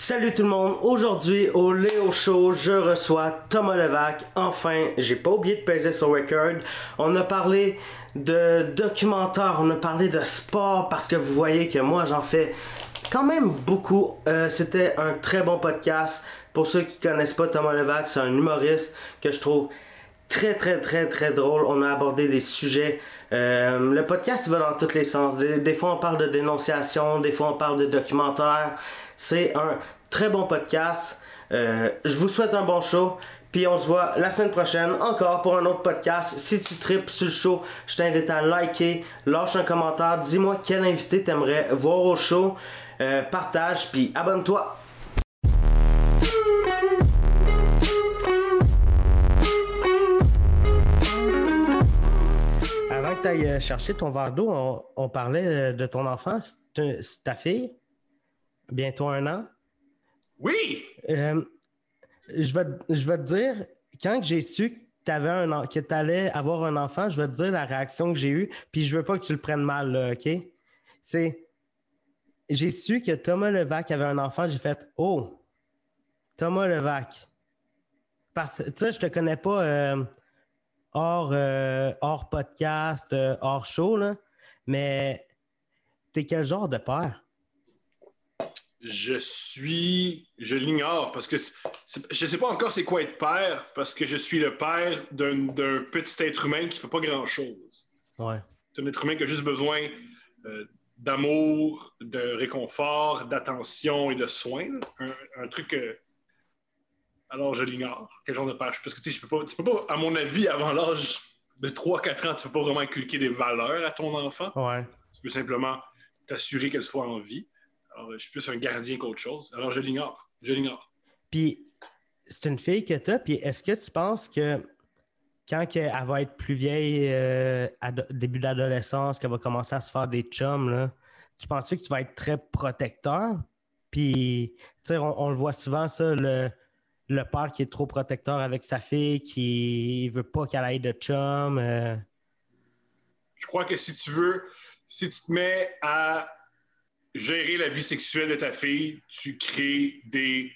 Salut tout le monde, aujourd'hui au Léo Show, je reçois Thomas Levac. Enfin, j'ai pas oublié de peser sur record. On a parlé de documentaire, on a parlé de sport parce que vous voyez que moi j'en fais quand même beaucoup. Euh, C'était un très bon podcast. Pour ceux qui connaissent pas Thomas Levac, c'est un humoriste que je trouve très très très très drôle. On a abordé des sujets. Euh, le podcast va dans tous les sens. Des, des fois on parle de dénonciation, des fois on parle de documentaire. C'est un très bon podcast. Euh, je vous souhaite un bon show. Puis on se voit la semaine prochaine encore pour un autre podcast. Si tu tripes sur le show, je t'invite à liker, lâche un commentaire, dis-moi quel invité t'aimerais voir au show. Euh, partage, puis abonne-toi. Avant que tu ailles chercher ton verre d'eau, on, on parlait euh, de ton enfant. Ta fille? Bientôt un an? Oui! Euh, je, vais, je vais te dire, quand j'ai su que tu un que allais avoir un enfant, je vais te dire la réaction que j'ai eue, puis je veux pas que tu le prennes mal, là, OK? C'est. J'ai su que Thomas Levac avait un enfant, j'ai fait Oh! Thomas Levac. Parce que, tu sais, je te connais pas euh, hors, euh, hors podcast, euh, hors show, là, mais t'es quel genre de père? Je suis. Je l'ignore parce que je ne sais pas encore c'est quoi être père parce que je suis le père d'un petit être humain qui ne fait pas grand-chose. Ouais. C'est un être humain qui a juste besoin euh, d'amour, de réconfort, d'attention et de soins. Un, un truc que. Alors, je l'ignore. Quel genre de père je suis? Parce que tu je peux pas, tu peux pas, à mon avis, avant l'âge de 3-4 ans, tu ne peux pas vraiment inculquer des valeurs à ton enfant. Ouais. Tu veux simplement t'assurer qu'elle soit en vie. Alors, je suis plus un gardien qu'autre chose. Alors, je l'ignore. Je l'ignore. Puis, c'est une fille que tu as, puis est-ce que tu penses que quand elle va être plus vieille, euh, début d'adolescence, qu'elle va commencer à se faire des chums, là, tu penses que tu vas être très protecteur? Puis, tu sais, on, on le voit souvent, ça, le, le père qui est trop protecteur avec sa fille, qui veut pas qu'elle aille de chum. euh, Je crois que si tu veux, si tu te mets à gérer la vie sexuelle de ta fille, tu crées des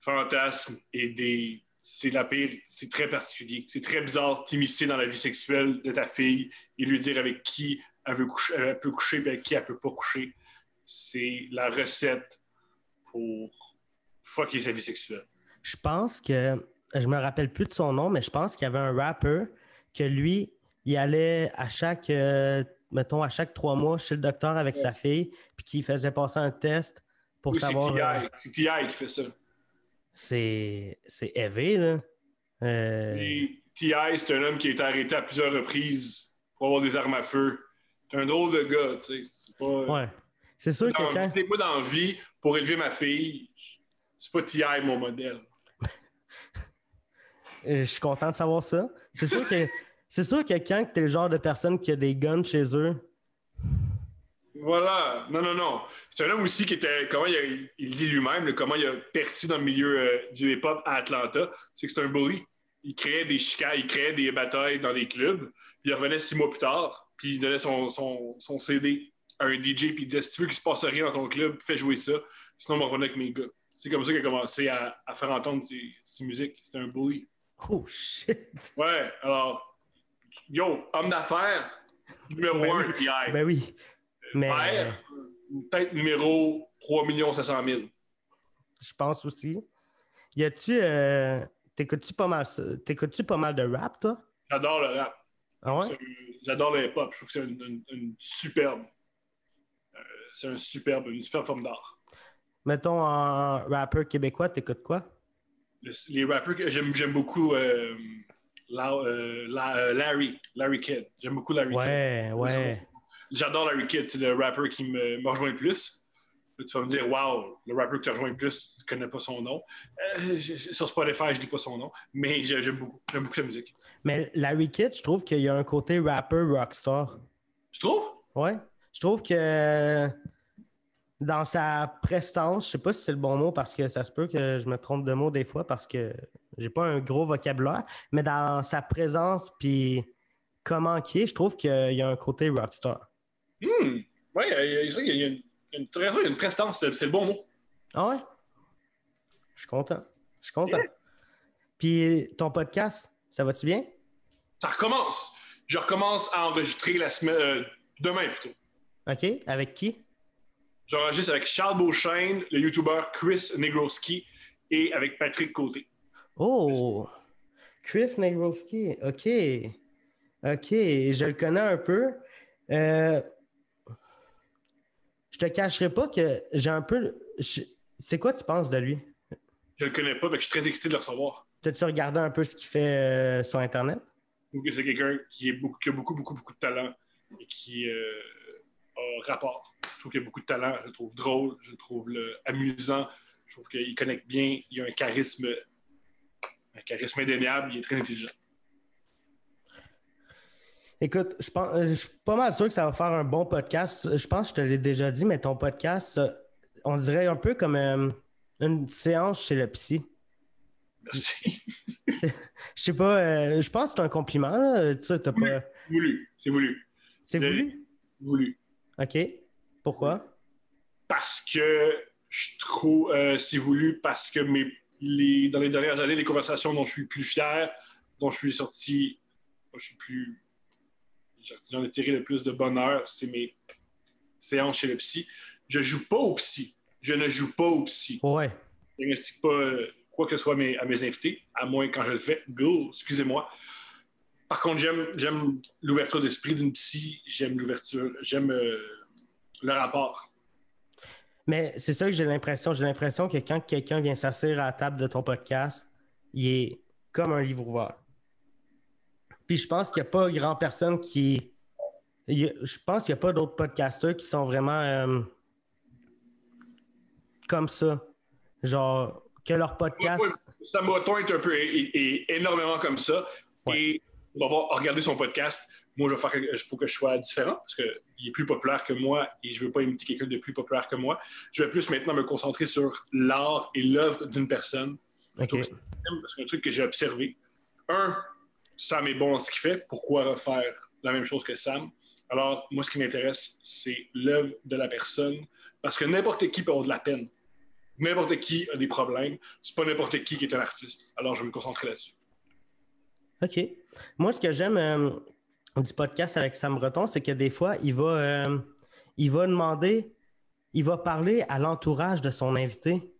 fantasmes et des. C'est la pire, c'est très particulier. C'est très bizarre t'immiscer dans la vie sexuelle de ta fille et lui dire avec qui elle, veut coucher, elle peut coucher et avec qui elle peut pas coucher. C'est la recette pour fucker sa vie sexuelle. Je pense que, je me rappelle plus de son nom, mais je pense qu'il y avait un rapper que lui, il allait à chaque, euh, mettons, à chaque trois mois chez le docteur avec sa fille, puis qu'il faisait passer un test pour Oui, savoir. euh, TI. C'est TI qui fait ça. c'est c'est élevé, là. Euh, TI, c'est un homme qui a été arrêté à plusieurs reprises pour avoir des armes à feu. C'est un drôle de gars, tu sais. C'est pas. ouais. C'est sûr que quand. sais, moi, dans la vie, pour élever ma fille, c'est pas TI mon modèle. euh, Je suis content de savoir ça. C'est sûr que. C'est sûr que quand tu es le genre de personne qui a des guns chez eux, Voilà. Non, non, non. C'est un homme aussi qui était. Comment il, a- il dit lui-même, comment il a percé dans le milieu euh, du hip-hop à Atlanta. C'est que c'est un bully. Il créait des chicanes, il créait des batailles dans les clubs. Puis il revenait six mois plus tard, puis il donnait son, son, son CD à un DJ, puis il disait Si tu veux qu'il se passe rien dans ton club, fais jouer ça. Sinon, on va revenir avec mes gars. C'est comme ça qu'il a commencé à, à faire entendre ses, ses musiques. C'est un bully. oh shit! Ouais, alors, yo, homme d'affaires, numéro Ben un, oui. TI. Ben oui. Mais Père, peut-être numéro 3 500 000. je pense aussi. Y a-tu. euh, T'écoutes-tu pas mal? T'écoutes-tu pas mal de rap, toi? J'adore le rap. Ah ouais? C'est- J'adore le hip-hop. Je trouve que c'est une, une- une superbe. euh, c'est un superbe, une superbe forme d'art. Mettons en rappeur québécois, t'écoutes quoi? Le- les rappeurs que j'aime, j'aime beaucoup, euh, La- euh, La- euh, Larry, Larry Kidd. J'aime beaucoup Larry Kidd. Ouais, ouais. J'adore Larry Kidd, c'est le rappeur qui me, me rejoint le plus. Tu vas me dire, wow, le rappeur qui te rejoint le plus, tu connais pas son nom. Euh, sur Spotify, je dis pas son nom, mais j'aime beaucoup. J'aime beaucoup sa musique. Mais Larry Kidd, je trouve qu'il y a un côté rapper rockstar. Tu trouves? Ouais. Je trouve que dans sa prestance, je sais pas si c'est le bon mot parce que ça se peut que je me trompe de mot des fois parce que j'ai pas un gros vocabulaire, mais dans sa présence puis comment qu'il est, je trouve qu'il y a un côté rockstar. Hmm. Oui, il y a, une, une, a une prestance, c'est le bon mot. Ah ouais? Je suis content. Je suis content. Puis ton podcast, ça va-tu bien? Ça recommence. Je recommence à enregistrer la semaine euh, demain plutôt. OK. Avec qui? J'enregistre avec Charles Beauchesne, le YouTuber Chris Negroski et avec Patrick Côté. Oh! Chris Negroski. OK. OK. Je le connais un peu. Euh, je te cacherai pas que j'ai un peu. C'est quoi tu penses de lui? Je le connais pas, mais je suis très excité de le recevoir. T'as-tu regardé un peu ce qu'il fait euh, sur Internet? Je trouve que c'est quelqu'un qui, qui, a beaucoup, beaucoup, beaucoup de talent et qui euh, a rapport. Je trouve qu'il a beaucoup de talent. Je le trouve drôle, je le trouve amusant. Je trouve qu'il connecte bien. Il a un charisme, un charisme indéniable. Il est très intelligent. Écoute, je, pense, euh, je suis pas mal sûr que ça va faire un bon podcast. Je pense que je te l'ai déjà dit, mais ton podcast, on dirait un peu comme euh, une séance chez le psy. Merci. je sais pas, euh, je pense que c'est un compliment. Là. Tu sais. Pas... voulu. C'est voulu. C'est voulu? Voulu. OK. Pourquoi? Parce que je trouve c'est voulu parce que mes, les, dans les dernières années, les conversations dont je suis plus fier, dont je suis sorti, je suis plus j'en ai tiré le plus de bonheur, c'est mes séances chez le psy. Je joue pas au psy. Je ne joue pas au psy. Ouais. Je n'investis pas euh, quoi que ce soit à mes, invités, à moins quand je le fais. Go, excusez-moi. Par contre, j'aime l'ouverture d'esprit d'une psy, j'aime l'ouverture, j'aime euh, le rapport. Mais c'est ça que j'ai l'impression. J'ai l'impression que quand quelqu'un vient s'asseoir à la table de ton podcast, il est comme un livre ouvert. Puis je pense qu'il n'y a pas grand personne qui. Je pense qu'il n'y a pas d'autres podcasters qui sont vraiment euh, comme ça. Genre, que leur podcast. Ça m'a est un peu et, énormément comme ça. Et on va voir, regarder son podcast. Moi, je vais faire, il faut que je sois différent parce qu'il est plus populaire que moi et je ne veux pas imiter quelqu'un de plus populaire que moi. Je vais plus maintenant me concentrer sur l'art et l'œuvre d'une personne. Okay. C'est un truc que j'ai observé. Un, Sam est bon dans ce qu'il fait, pourquoi refaire la même chose que Sam? Alors, moi, ce qui m'intéresse, c'est l'œuvre de la personne, parce que n'importe qui peut avoir de la peine. N'importe qui a des problèmes. C'est pas n'importe qui qui est un artiste. Alors, je vais me concentrer là-dessus. OK. Moi, ce que j'aime euh, du podcast avec Sam Breton, c'est que des fois, il va, euh, il va demander, il va parler à l'entourage de son invité.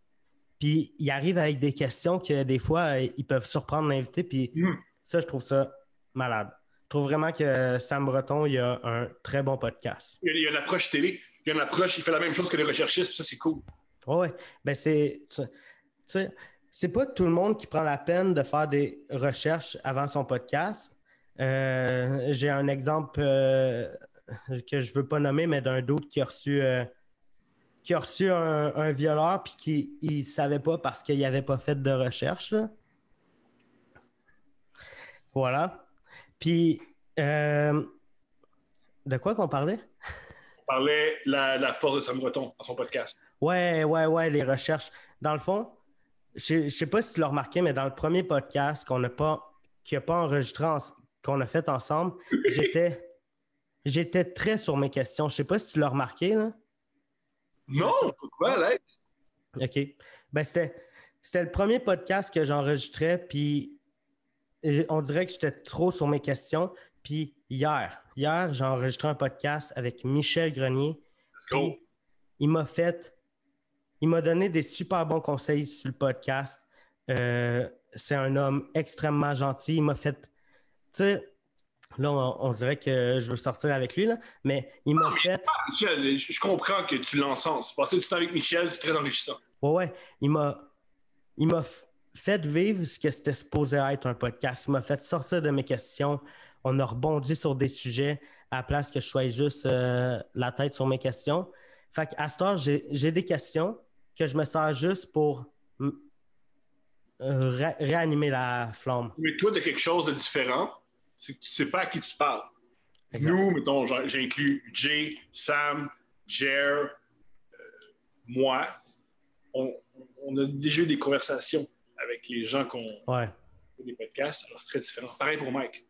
Puis, il arrive avec des questions que des fois, ils peuvent surprendre l'invité. Puis, hmm. Ça, je trouve ça malade. Je trouve vraiment que Sam Breton, il a un très bon podcast. Il y a une approche télé. Il y a une approche, il fait la même chose que les recherchistes, ça, c'est cool. Oui, ben c'est. C'est pas tout le monde qui prend la peine de faire des recherches avant son podcast. Euh, j'ai un exemple euh, que je veux pas nommer, mais d'un doute qui a reçu, euh, qui a reçu un, violeur puis qui ne savait pas parce qu'il n'avait pas fait de recherche. Voilà. Puis, de quoi qu'on parlait? On parlait de la, force de Sam Breton dans son podcast. Ouais, ouais, ouais, les recherches. Dans le fond, je ne sais pas si tu l'as remarqué, mais dans le premier podcast qu'on n'a pas, qui n'a pas enregistré, qu'on a fait ensemble, j'étais, j'étais très sur mes questions. Je ne sais pas si tu l'as remarqué. Là. Non, pourquoi, Alex? OK. Ben, c'était, c'était le premier podcast que j'enregistrais, puis on dirait que j'étais trop sur mes questions. Puis hier, hier, j'ai enregistré un podcast avec Michel Grenier. Il m'a fait, il m'a donné des super bons conseils sur le podcast. Euh, c'est un homme extrêmement gentil. Il m'a fait, sais, là, on, dirait que je veux sortir avec lui, là, mais il m'a fait. Michel, je comprends que tu l'encenses. Passer du temps avec Michel, c'est très enrichissant. Ouais, ouais. Il m'a, il m'a, fait vivre ce que c'était supposé être un podcast. Il m'a fait sortir de mes questions. On a rebondi sur des sujets à la place que je sois juste euh, la tête sur mes questions. Fait qu'à ce j'ai des questions que je me sers juste pour euh, réanimer la flamme. Mais toi, tu as quelque chose de différent. C'est que tu sais pas à qui tu parles. Nous, mettons, j'inclus Jay, Sam, Jer, euh, moi, on, on, a déjà eu des conversations avec les gens qu'on ouais. des podcasts. Alors, c'est très différent. Pareil pour Mike.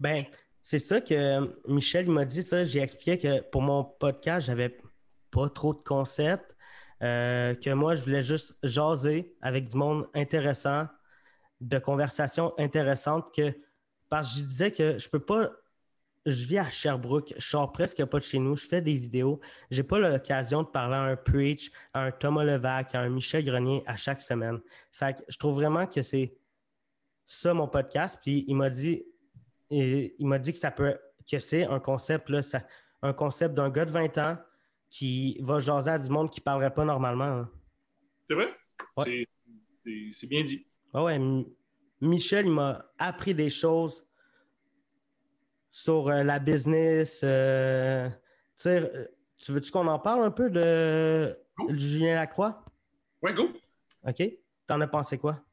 Ben, c'est ça que Michel m'a dit. Ça, j'ai expliqué que pour mon podcast, j'avais pas trop de concepts. Euh, que moi, je voulais juste jaser avec du monde intéressant, de conversations intéressantes, que, parce que je disais que je peux pas. Je vis à Sherbrooke, je sors presque pas de chez nous, je fais des vidéos. J'ai pas l'occasion de parler à un Preach, à un Thomas Levac, à un Michel Grenier à chaque semaine. Fait que je trouve vraiment que c'est ça mon podcast. Puis il m'a dit, il m'a dit que ça peut, que c'est un concept, là, un concept d'un gars de 20 ans qui va jaser à du monde qui ne parlerait pas normalement. Hein. C'est vrai? C'est bien dit. Ah ouais, Michel, il m'a appris des choses sur euh, la business. Euh, euh, tu veux-tu qu'on en parle un peu de Julien Lacroix? Oui, go. OK. T'en as pensé quoi?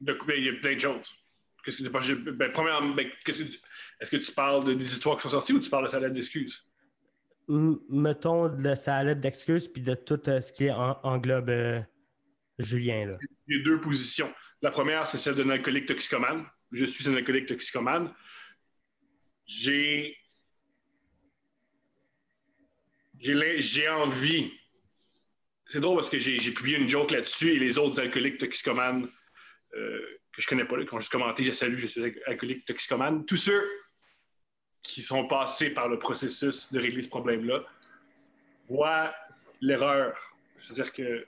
Ben, il y a plein de choses. Qu'est-ce que tu penses? Ben, premièrement, ben, est-ce que tu parles de, des histoires qui sont sorties ou tu parles de sa lettre d'excuses? Mettons de sa lettre d'excuses puis de tout euh, ce qui englobe euh, Julien. Là? Il y a deux positions. La première, c'est celle d'un alcoolique toxicomane. Je suis un alcoolique toxicomane. J'ai. J'ai envie. C'est drôle parce que j'ai publié une joke là-dessus et les autres alcooliques toxicomanes euh, que je connais pas, qui ont juste commenté, j'ai salué, je suis alcoolique toxicomane. Tous ceux qui sont passés par le processus de régler ce problème-là voient l'erreur. C'est-à-dire que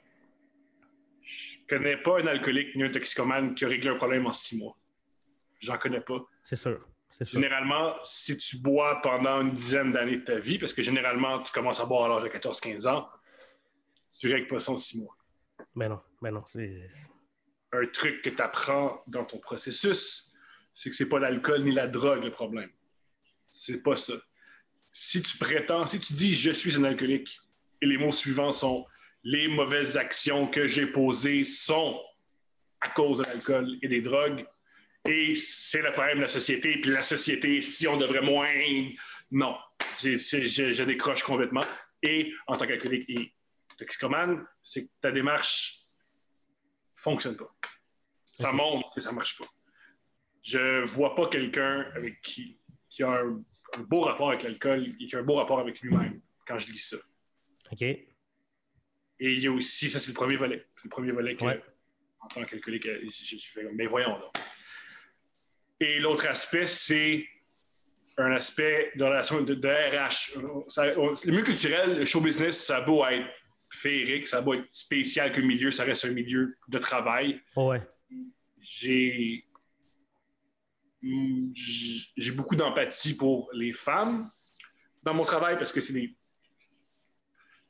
je connais pas un alcoolique ni un toxicomane qui a réglé un problème en six mois. J'en connais pas. C'est sûr. Généralement, si tu bois pendant une dizaine d'années de ta vie, parce que généralement, tu commences à boire à l'âge de 14-15 ans, tu règles pas ça en six mois. Mais ben non, mais ben non, c'est. Un truc que tu apprends dans ton processus, c'est que c'est pas l'alcool ni la drogue le problème. C'est pas ça. Si tu prétends, si tu dis je suis un alcoolique, et les mots suivants sont les mauvaises actions que j'ai posées sont à cause de l'alcool et des drogues, et c'est le problème de la société, puis la société, si on devrait moins. Non, je, décroche complètement. Et en tant qu'alcoolique et toxicomane, c'est que ta démarche fonctionne pas. Ça montre que ça marche pas. Je vois pas quelqu'un avec qui qui a un, beau rapport avec l'alcool et qui a un beau rapport avec lui-même quand je lis ça. OK. Et il y a aussi, ça c'est le premier volet. C'est le premier volet que, en tant qu'alcoolique, je, fais mais voyons donc. Et l'autre aspect, c'est un aspect de relation de, RH. le milieu culturel, le show business, ça a beau être féerique, ça a beau être spécial que milieu, ça reste un milieu de travail. Ouais. J'ai j'ai beaucoup d'empathie pour les femmes dans mon travail parce que c'est des.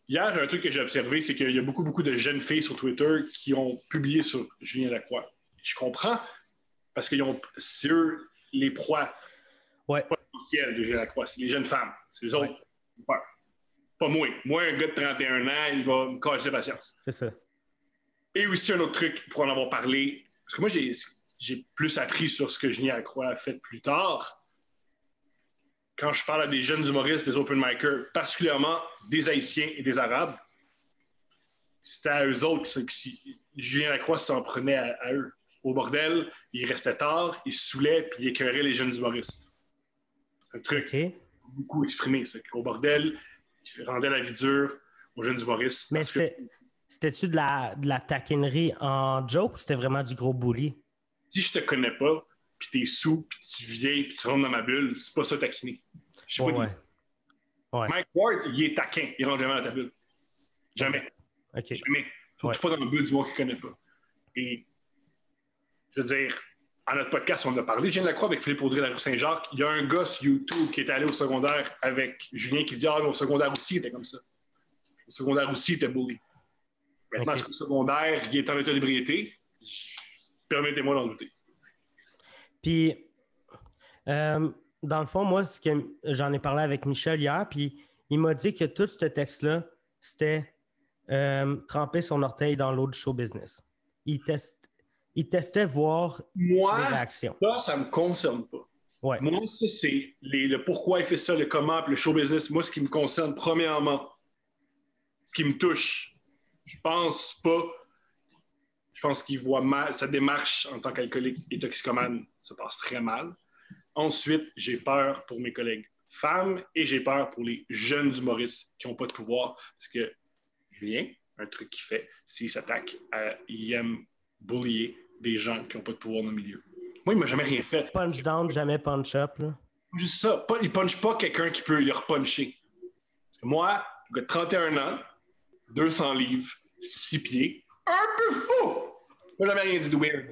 Hier, un truc que j'ai observé, c'est qu'il y a beaucoup, beaucoup de jeunes filles sur Twitter qui ont publié sur Julien Lacroix. Je comprends parce que c'est eux les proies ouais. potentielles de Julien Lacroix. C'est les jeunes femmes. C'est eux autres. Pas moi. Moi, un gars de 31 ans, il va me casser patience. C'est ça. Et aussi un autre truc pour en avoir parlé. Parce que moi, j'ai j'ai plus appris sur ce que Julien Lacroix a fait plus tard. Quand je parle à des jeunes humoristes, des open micers, particulièrement des Haïtiens et des Arabes, c'était à eux autres que Julien Lacroix s'en prenait à, eux. Au bordel, il restait tard, il se saoulait, puis il écœurait les jeunes humoristes. Un truc beaucoup exprimé, c'est qu'au bordel, il rendait la vie dure aux jeunes humoristes. Mais c'était-tu de la, de la taquinerie en joke ou c'était vraiment du gros bully? Si je te connais pas, puis t'es sous, puis tu viens, puis tu rentres dans ma bulle, c'est pas ça taquiner. Je sais pas. Ouais. Mike Ward, il est taquin. Il rentre jamais dans ta bulle. Jamais. Jamais. Surtout pas dans la bulle du monde qu'il connaît pas. Et je veux dire, en notre podcast, on a parlé. Je viens de la croix avec Philippe Audrey de la rue Saint-Jacques. Il y a un gars sur YouTube qui est allé au secondaire avec Julien qui dit Ah, mais au secondaire aussi, il était comme ça. Au secondaire aussi, il était bully. Maintenant, okay. au secondaire, il est en état d'ébriété. Permettez-moi d'en douter. Puis, euh, dans le fond, moi, j'en ai parlé avec Michel hier, puis il m'a dit que tout ce texte-là, c'était euh, tremper son orteil dans l'eau du show business. Il, il testait voir moi, réactions. Ça, ça ne me concerne pas. Ouais. Moi, ça, c'est le pourquoi il fait ça, le comment, le show business. Moi, ce qui me concerne, premièrement, ce qui me touche, je pense pas je pense qu'il voit mal, sa démarche en tant qu'alcoolique et toxicomane se passe très mal. Ensuite, j'ai peur pour mes collègues femmes et j'ai peur pour les jeunes humoristes qui n'ont pas de pouvoir parce que Julien, un truc qu'il fait, c'est qu'il s'attaque à. Il aime bullier des gens qui n'ont pas de pouvoir dans le milieu. Moi, il m'a jamais rien fait. Punch down, jamais punch up. Là. Juste ça. Il punch pas quelqu'un qui peut le repuncher. Moi, de 31 ans, 200 livres, 6 pieds, un peu fou! Moi, jamais rien dit de weird.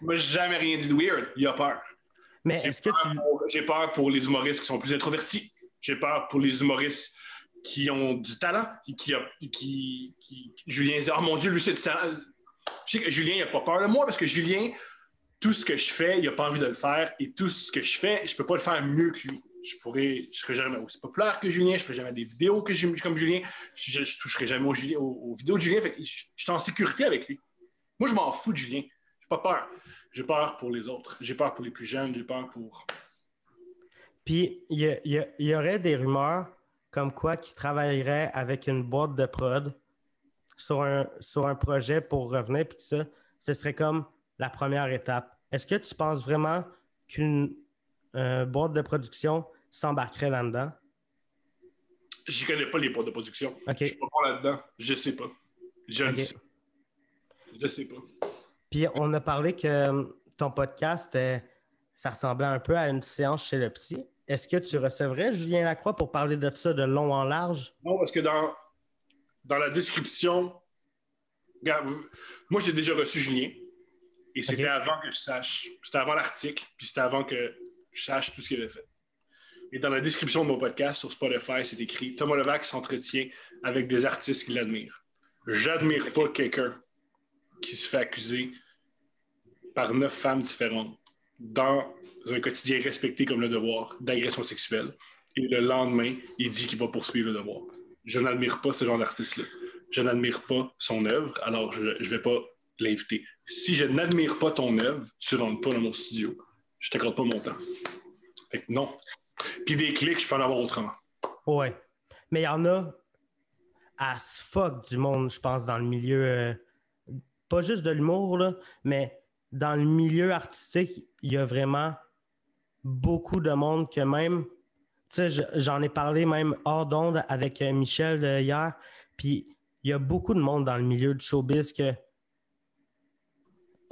Moi, jamais rien dit de weird. Il a peur. Mais est-ce que tu. J'ai peur pour les humoristes qui sont plus introvertis. J'ai peur pour les humoristes qui ont du talent, qui, qui, qui, qui Julien dit, oh mon Dieu, lui, c'est du talent. Je sais que Julien, il n'a pas peur de moi parce que Julien, tout ce que je fais, il n'a pas envie de le faire. Et tout ce que je fais, je ne peux pas le faire mieux que lui. Je pourrais, je serais jamais aussi populaire que Julien, je ne ferais jamais des vidéos que comme Julien, je ne toucherai jamais aux, vidéos de Julien. je, suis en sécurité avec lui. Moi, je m'en fous de Julien. J'ai pas peur. J'ai peur pour les autres. J'ai peur pour les plus jeunes. J'ai peur pour. Puis, il y, aurait des rumeurs comme quoi qui travaillerait avec une boîte de prod sur un, sur un projet pour revenir, puis ça, ce serait comme la première étape. Est-ce que tu penses vraiment qu'une euh, boîte de production s'embarquerait là-dedans? Je connais pas les boîtes de production. Je Je suis pas là-dedans. Je sais pas. Je ne sais. Je sais pas. Puis on a parlé que euh, ton podcast, euh, ça ressemblait un peu à une séance chez le psy. Est-ce que tu recevrais Julien Lacroix pour parler de ça de long en large? Non, parce que dans, dans la description, moi j'ai déjà reçu Julien. Et c'était avant que je sache. C'était avant l'article, puis c'était avant que je sache tout ce qu'il avait fait. Et dans la description de mon podcast sur Spotify, c'est écrit Thomas Levac s'entretient avec des artistes qu'il admire. J'admire pas quelqu'un qui se fait accuser par neuf femmes différentes dans un quotidien respecté comme le devoir d'agression sexuelle. Et le lendemain, il dit qu'il va poursuivre le devoir. Je n'admire pas ce genre d'artiste-là. Je n'admire pas son œuvre, alors je ne vais pas l'inviter. Si je n'admire pas ton œuvre, tu ne rentres pas dans mon studio. Je t'accorde pas mon temps. Fait que non. Puis des clics, je peux en avoir autrement. Ouais. Mais il y en a as fuck du monde, je pense, dans le milieu. Pas juste de l'humour, mais dans le milieu artistique, il y a vraiment beaucoup de monde que même. Tu sais, j'en ai parlé même hors d'onde avec euh, Michel euh, hier. Puis il y a beaucoup de monde dans le milieu du showbiz que.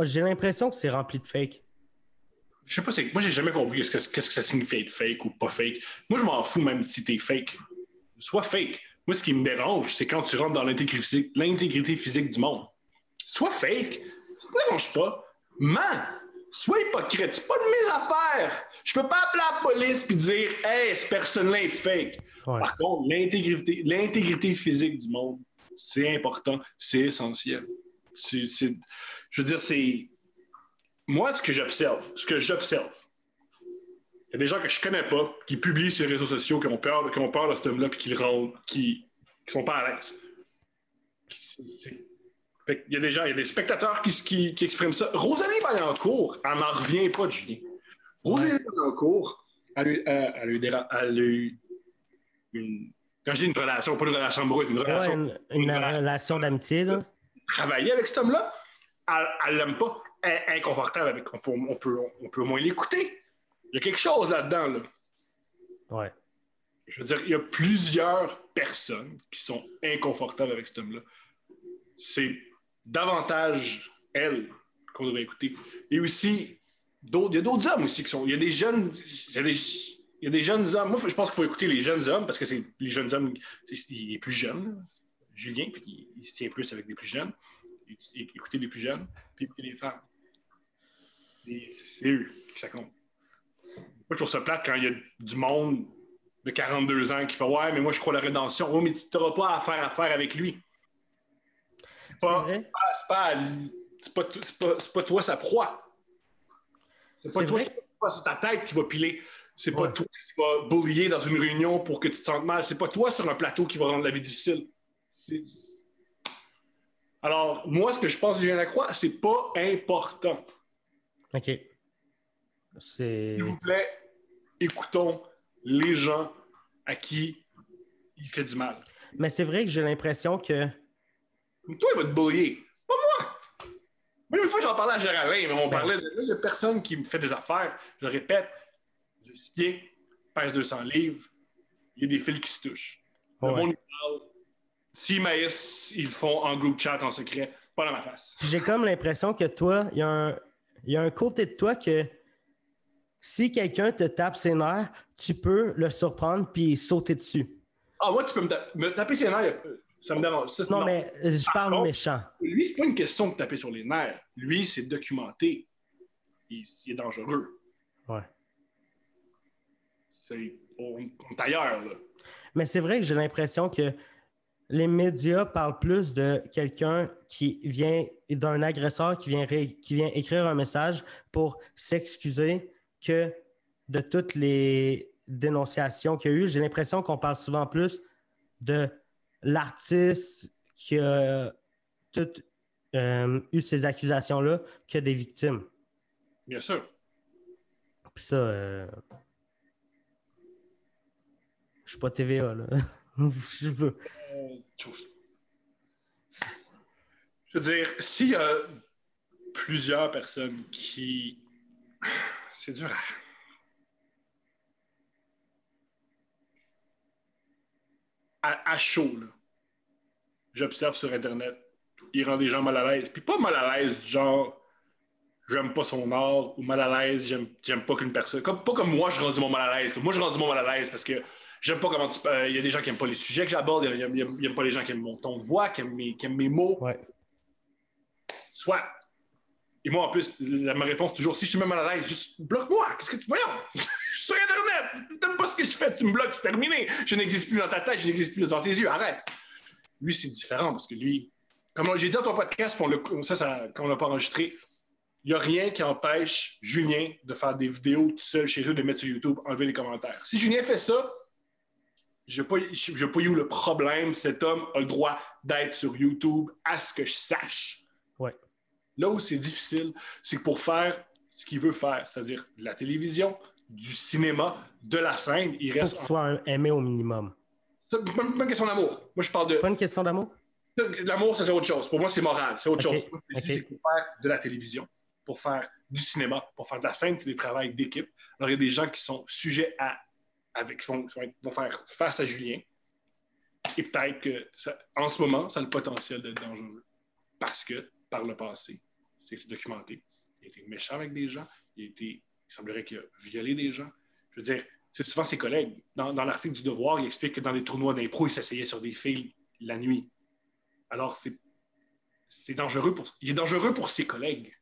J'ai l'impression que c'est rempli de fake. Je sais pas, moi j'ai jamais compris qu'est-ce que, ça signifie être fake ou pas fake. Moi je m'en fous même si t'es fake. Sois fake. Moi ce qui me dérange, c'est quand tu rentres dans l'intégrité physique du monde. Sois fake. Ça me dérange pas. Man, sois hypocrite. C'est pas de mes affaires. Je peux pas appeler la police et dire Hey, cette personne-là est fake. Par contre, l'intégrité, l'intégrité physique du monde, c'est important, c'est essentiel. je veux dire, c'est. Moi, ce que j'observe, ce que j'observe, il y a des gens que je connais pas qui publient sur les réseaux sociaux, qui ont peur, qui ont peur de ce thème-là, puis qui le rendent, qui, qui sont pas à l'aise. Il y a des gens, il y a des spectateurs qui, qui, expriment ça. Rosalie Vaillancourt, elle n'en revient pas de Julien. Rosalie Vaillancourt, elle, elle, a eu une. Quand je dis une relation, pas une relation amoureuse, une relation. une, relation d'amitié, là. Travailler avec cet homme-là, elle l'aime pas. Elle est inconfortable avec. On peut, on peut, on peut au moins l'écouter. Il y a quelque chose là-dedans, là. Ouais. Je veux dire, il y a plusieurs personnes qui sont inconfortables avec cet homme-là. C'est davantage elle qu'on devrait écouter. Et aussi, il y a d'autres hommes aussi qui sont. Il y a des jeunes. Il y a des, il y a des jeunes hommes. Moi, je pense qu'il faut écouter les jeunes hommes parce que c'est les jeunes hommes. Il est plus jeune, Julien, puis il, se tient plus avec des plus jeunes. Écouter les plus jeunes, puis écouter les femmes. C'est eux qui ça compte. Moi, je trouve ça plate quand il y a du monde de 42 ans qui fait Ouais, mais moi, je crois la rédemption. Oh, mais tu n'auras pas à faire affaire avec lui. C'est pas, pas, pas, toi sa proie. C'est pas toi c'est ta tête qui va piler. C'est pas toi qui va boulier dans une réunion pour que tu te sentes mal. C'est pas toi sur un plateau qui va rendre la vie difficile. Alors, moi, ce que je pense de Julien Lacroix, c'est pas important. OK. S'il vous plaît, écoutons les gens à qui il fait du mal. Mais c'est vrai que j'ai l'impression que toi, il va te bouiller. Pas moi. Moi, une fois, j'en parlais à Géraldin, mais on parlait de. Là, il n'y a personne qui me fait des affaires. Je le répète, j'ai 6 pieds, pèse 200 livres, il y a des fils qui se touchent. Le monde, parle. S'ils maïs, ils le font en groupe chat, en secret, pas dans ma face. J'ai comme l'impression que toi, il y, a un- y a un côté de toi que si quelqu'un te tape ses nerfs, tu peux le surprendre puis sauter dessus. Ah, moi, tu peux me, ta- me taper sur les nerfs, ça me dérange. Ça, Non, mais euh, je parle contre- méchant. Lui, c'est pas une question de taper sur les nerfs. Lui, c'est documenté. Il, il est dangereux. Ouais. C'est, on, on est ailleurs, là. Mais c'est vrai que j'ai l'impression que les médias parlent plus de quelqu'un qui vient, d'un agresseur qui vient, ré- qui vient écrire un message pour s'excuser que de toutes les dénonciations qu'il y a eu. J'ai l'impression qu'on parle souvent plus de l'artiste qui a tout, euh, eu ces accusations-là que des victimes. Bien sûr. Puis ça, euh, je suis pas TVA, là. Je peux- Chose. Je veux dire, s'il y a plusieurs personnes qui. C'est dur à. À, à chaud, là. J'observe sur Internet. Il rend des gens mal à l'aise. Puis pas mal à l'aise du genre. J'aime pas son art ou mal à l'aise, j'aime, pas qu'une personne. Comme, pas comme moi, je rends du monde mal à l'aise. Moi, je rends du monde mal à l'aise parce que j'aime pas comment tu. euh, Il y a des gens qui aiment pas les sujets que j'aborde, il y a- y pas les gens qui aiment mon ton de voix, qui aiment mes, qui aiment mes mots. Ouais. Soit. Et moi, en plus, la- ma réponse est toujours si je suis même mal à l'aise, juste bloque-moi. Qu'est-ce que tu. Voyons! Sur Internet! T'aimes pas ce que je fais, tu me bloques, c'est terminé. Je n'existe plus dans ta tête, je n'existe plus dans tes yeux, arrête. Lui, c'est différent parce que lui, comme j'ai dit dans ton podcast, on ça, ça, quand on l'a pas enregistré, il n'y a rien qui empêche Julien de faire des vidéos tout seul chez eux, de mettre sur YouTube, enlever les commentaires. Si Julien fait ça, je ne sais pas où le problème. Cet homme a le droit d'être sur YouTube, à ce que je sache. Ouais. Là où c'est difficile, c'est que pour faire ce qu'il veut faire, c'est-à-dire de la télévision, du cinéma, de la scène, il faut reste. qu'il soit un- aimé au minimum. C'est pas une question d'amour. Moi, je parle de. Pas une question d'amour? L'amour, c'est autre chose. Pour moi, c'est moral. C'est autre chose. C'est pour faire de la télévision, pour faire du cinéma, pour faire de la scène, c'est des travails d'équipe. Alors, il y a des gens qui sont sujets à. Avec, qui vont, faire face à Julien. Et peut-être que, ça- en ce moment, ça a le potentiel d'être dangereux. Parce que, par le passé, c'est documenté. Il a été méchant avec des gens. Il, a été, semblerait qu'il a violé des gens. Je veux dire, c'est souvent ses collègues. Dans, dans l'article du Devoir, il explique que dans les tournois d'impro, il s'essayait sur des filles la nuit. Alors, c'est c'est dangereux pour il est dangereux pour ses collègues.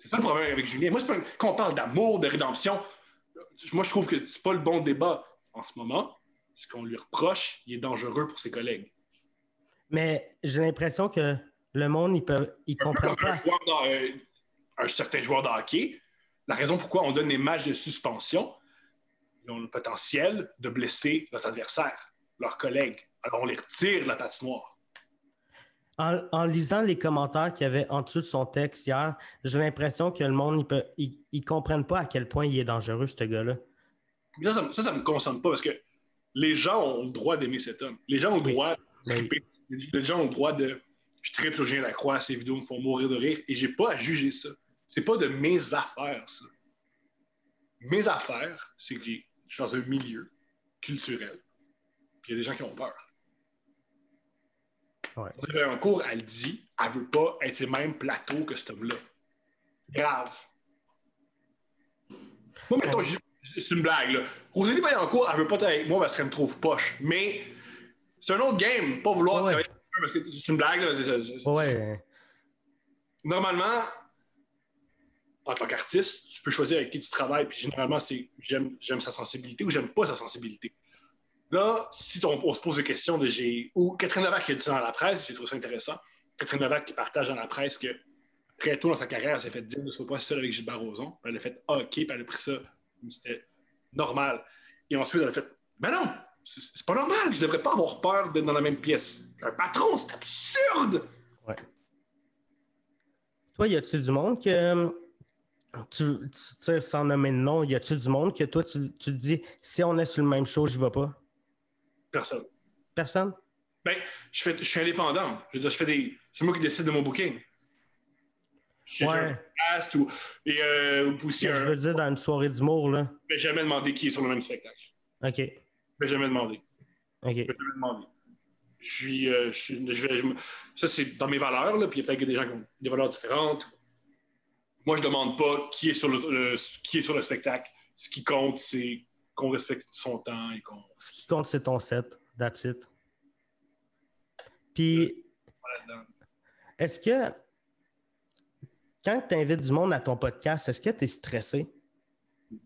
C'est ça le problème avec Julien. Moi, pas un- quand on parle d'amour, de rédemption, moi je trouve que c'est pas le bon débat en ce moment. Ce qu'on lui reproche, il est dangereux pour ses collègues. Mais j'ai l'impression que le monde, ils peuvent, ils Un peu comprennent comme un, pas. joueur euh, un certain joueur de hockey, la raison pourquoi on donne des matchs de suspension, ils ont le potentiel de blesser leurs adversaires, leurs collègues. Alors on les retire de la patinoire. En, en lisant les commentaires qu'il y avait en dessous de son texte hier, j'ai l'impression que le monde, ils, ils comprennent pas à quel point il est dangereux, ce gars-là. Ça, ça, ça me concerne pas parce que les gens ont le droit d'aimer cet homme. Les gens ont le Oui. droit de Oui. triper. Les gens ont le droit de. Je tripe sur Julien Lacroix, ses vidéos me font mourir de rire et j'ai pas à juger ça. C'est pas de mes affaires, ça. Mes affaires, c'est que je suis dans un milieu culturel. Puis il y a des gens qui ont peur. Ouais. Un cours, elle dit, elle veut pas être sur le même plateau que cet homme-là. Grave. Moi, mettons, Ouais. c'est une blague, là. Rosalie Vaillancourt, elle veut pas être avec moi parce qu'elle me trouve poche. Mais c'est un autre game, pas vouloir Ouais. travailler parce que c'est une blague, là. Normalement, en tant qu'artiste, tu peux choisir avec qui tu travailles, puis généralement, c'est j'aime, j'aime sa sensibilité ou j'aime pas sa sensibilité. Là, si on, se pose des questions de j'ai. Ou Catherine Levac qui a dit dans la presse, j'ai trouvé ça intéressant. Catherine Levac qui partage dans la presse que très tôt dans sa carrière, elle s'est fait dire ne sois pas seule avec Gilbert Rozon. Elle a fait OK, puis elle a pris ça c'était normal. Et ensuite, elle a fait Ben non, c'est, c'est pas normal, je devrais pas avoir peur d'être dans la même pièce. Un patron, c'est absurde! Ouais. Toi, y a-tu du monde que euh, tu, tu tires sans nommer de nom, y a-tu du monde que toi, tu, tu te dis si on est sur le même show, je vais pas? Personne. Personne? Ben, je, fais, je suis indépendant. Je veux dire, je fais des. C'est moi qui décide de mon booking. Je suis Ouais. un podcast ou. Et euh, aussi, Je un- veux dire, dans une soirée d'humour, là. je vais jamais demander qui est sur le même spectacle. OK. Je vais jamais demander. OK. Je le demander. Je suis, euh, je je ça, c'est dans mes valeurs, là, puis il y a peut-être des gens qui ont des valeurs différentes. Moi, je demande pas qui est sur le, le- qui est sur le spectacle. Ce qui compte, c'est qu'on respecte son temps et qu'on. Ce qui compte, c'est ton set. That's it. Puis, voilà, est-ce que quand tu invites du monde à ton podcast, est-ce que tu es stressé?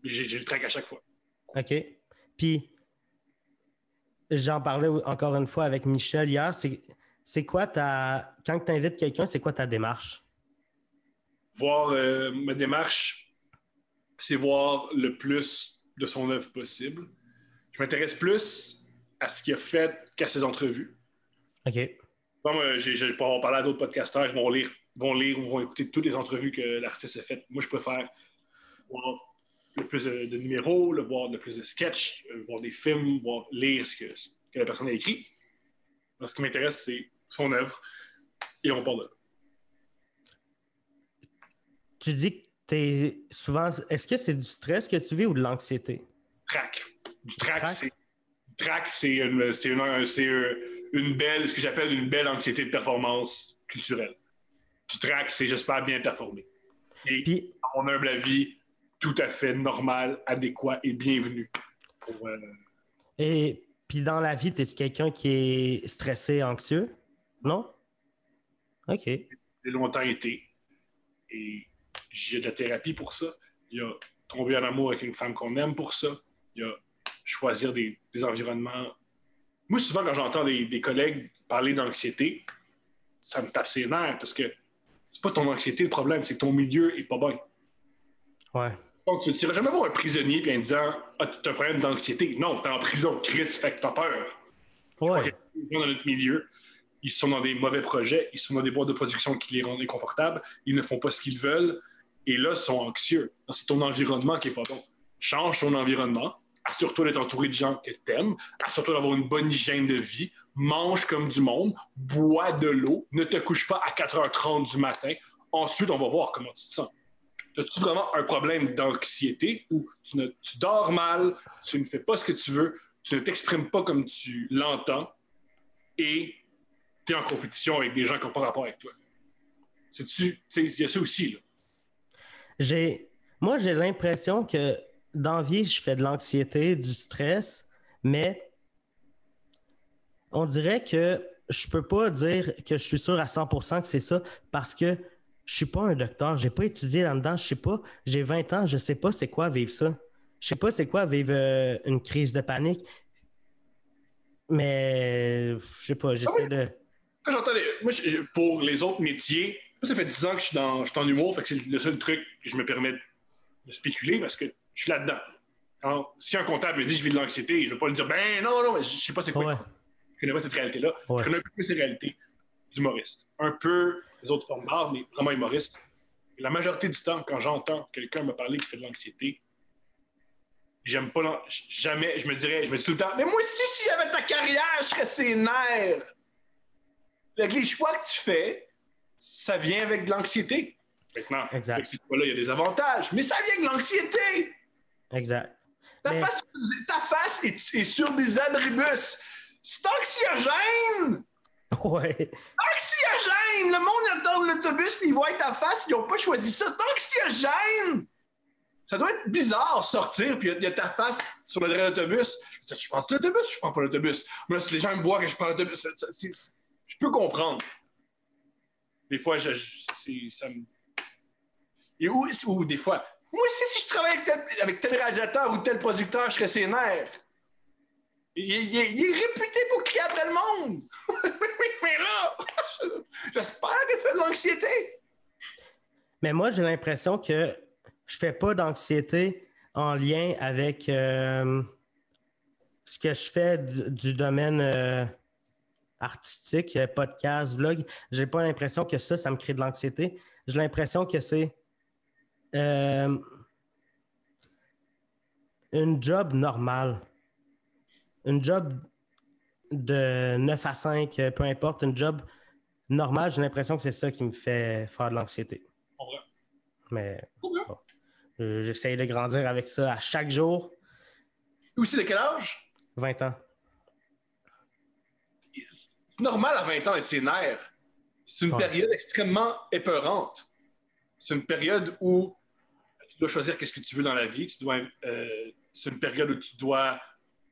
J'ai le trac à chaque fois. OK. Puis, j'en parlais encore une fois avec Michel hier. C'est quoi ta. Quand tu invites quelqu'un, c'est quoi ta démarche? Voir euh, ma démarche, c'est voir le plus de son œuvre possible. Je m'intéresse plus à ce qu'il a fait qu'à ses entrevues. OK. Comme euh, j'ai, j'ai, pour avoir parlé à d'autres podcasteurs, ils vont lire, vont lire ou vont écouter toutes les entrevues que l'artiste a faites. Moi, je préfère voir le plus de, de numéros, le voir le plus de sketchs, euh, voir des films, voir lire ce que, ce que la personne a écrit. Alors, ce qui m'intéresse, c'est son œuvre. Et on parle de là. Tu dis que tu es souvent. Est-ce que c'est du stress que tu vis ou de l'anxiété? track. Du track, Track? c'est. Track, c'est une, c'est une, c'est une belle, ce que j'appelle une belle anxiété de performance culturelle. Du track, c'est j'espère bien performer. Et Puis, à mon humble avis, tout à fait normal, adéquat et bienvenu. Pour, euh, et, puis dans la vie, es tu quelqu'un qui est stressé, anxieux? Non? OK. j'ai longtemps été. Et j'ai de la thérapie pour ça. Il y a tomber en amour avec une femme qu'on aime pour ça. Il y a choisir des, des environnements. Moi, souvent, quand j'entends des, des collègues parler d'anxiété, ça me tape ses nerfs parce que c'est pas ton anxiété le problème, c'est que ton milieu est pas bon. Ouais. Donc, tu n'iras jamais voir un prisonnier puis en disant Ah, tu as un problème d'anxiété. Non, t'es en prison, Chris, fait que t'as peur. Ouais. Les gens dans notre milieu, ils sont dans des mauvais projets, ils sont dans des boîtes de production qui les rendent inconfortables, ils ne font pas ce qu'ils veulent, et là, ils sont anxieux. C'est ton environnement qui est pas bon. Change ton environnement, assure-toi d'être entouré de gens que tu aimes, assure-toi d'avoir une bonne hygiène de vie, mange comme du monde, bois de l'eau, ne te couche pas à 4h30 du matin. Ensuite, on va voir comment tu te sens. As-tu vraiment un problème d'anxiété où tu dors mal, tu ne fais pas ce que tu veux, tu ne t'exprimes pas comme tu l'entends et tu es en compétition avec des gens qui n'ont pas rapport avec toi? Il y a ça aussi. Là. J'ai, moi, j'ai l'impression que dans vie, je fais de l'anxiété, du stress, mais on dirait que je peux pas dire que je suis sûr à 100% que c'est ça parce que je suis pas un docteur, j'ai pas étudié là-dedans, je sais pas, j'ai 20 ans, je sais pas c'est quoi vivre ça. Je sais pas c'est quoi vivre euh, une crise de panique. Mais je sais pas, j'essaie de Quand Moi, je- pour les autres métiers, ça fait 10 ans que je suis, dans, je suis en humour, fait que c'est le seul truc que je me permets de spéculer parce que je suis là-dedans. Alors, si un comptable me dit je vis de l'anxiété, je ne vais pas lui dire ben non, non, mais je sais pas c'est quoi. Ouais. Je connais pas cette réalité-là. Ouais. Je connais un peu ces réalités d'humoriste. Un peu les autres formes d'art, mais vraiment humoriste. Et la majorité du temps, quand j'entends quelqu'un me parler qui fait de l'anxiété, j'aime pas jamais, je me dirais, je me dis tout le temps, mais moi aussi, si j'avais ta carrière, je serais ses nerfs. Avec les choix que tu fais, ça vient avec de l'anxiété. Maintenant, Exact. avec ces choix-là, il y a des avantages, mais ça vient de l'anxiété. exact. Ta, Mais- face, ta face est, est sur des adribus. C'est anxiogène! Ouais. Anxiogène! Le monde attend l'autobus puis ils voient ta face, ils n'ont pas choisi ça. C'est anxiogène! Ça doit être bizarre sortir puis il y, a ta face sur le derrière de l'autobus. Je dis, Je prends l'autobus ou je prends pas l'autobus? Mais là, si les gens me voient que je prends l'autobus, ça- ça- c'est- je peux comprendre. Des fois, je, ça me. Et ou, des fois, moi aussi, si je travaille avec tel, réalisateur ou tel producteur, je serais ses. Il, est réputé pour crier après le monde. Mais là, j'espère que tu fais de l'anxiété. Mais moi, j'ai l'impression que je fais pas d'anxiété en lien avec euh, ce que je fais du, du domaine euh, artistique, podcast, vlog. J'ai pas l'impression que ça, ça me crée de l'anxiété. J'ai l'impression que c'est euh, une job normale. Une job de 9 à 5, euh, peu importe, une job normale, j'ai l'impression que c'est ça qui me fait faire de l'anxiété. Mais bon, j'essaye de grandir avec ça à chaque jour, Aussi, de quel âge? 20 ans. Normal à 20 ans d'être ses nerfs. C'est une Ouais. période extrêmement épeurante. C'est une période où tu dois choisir qu'est-ce que tu veux dans la vie. Tu dois, euh, c'est une période où tu dois,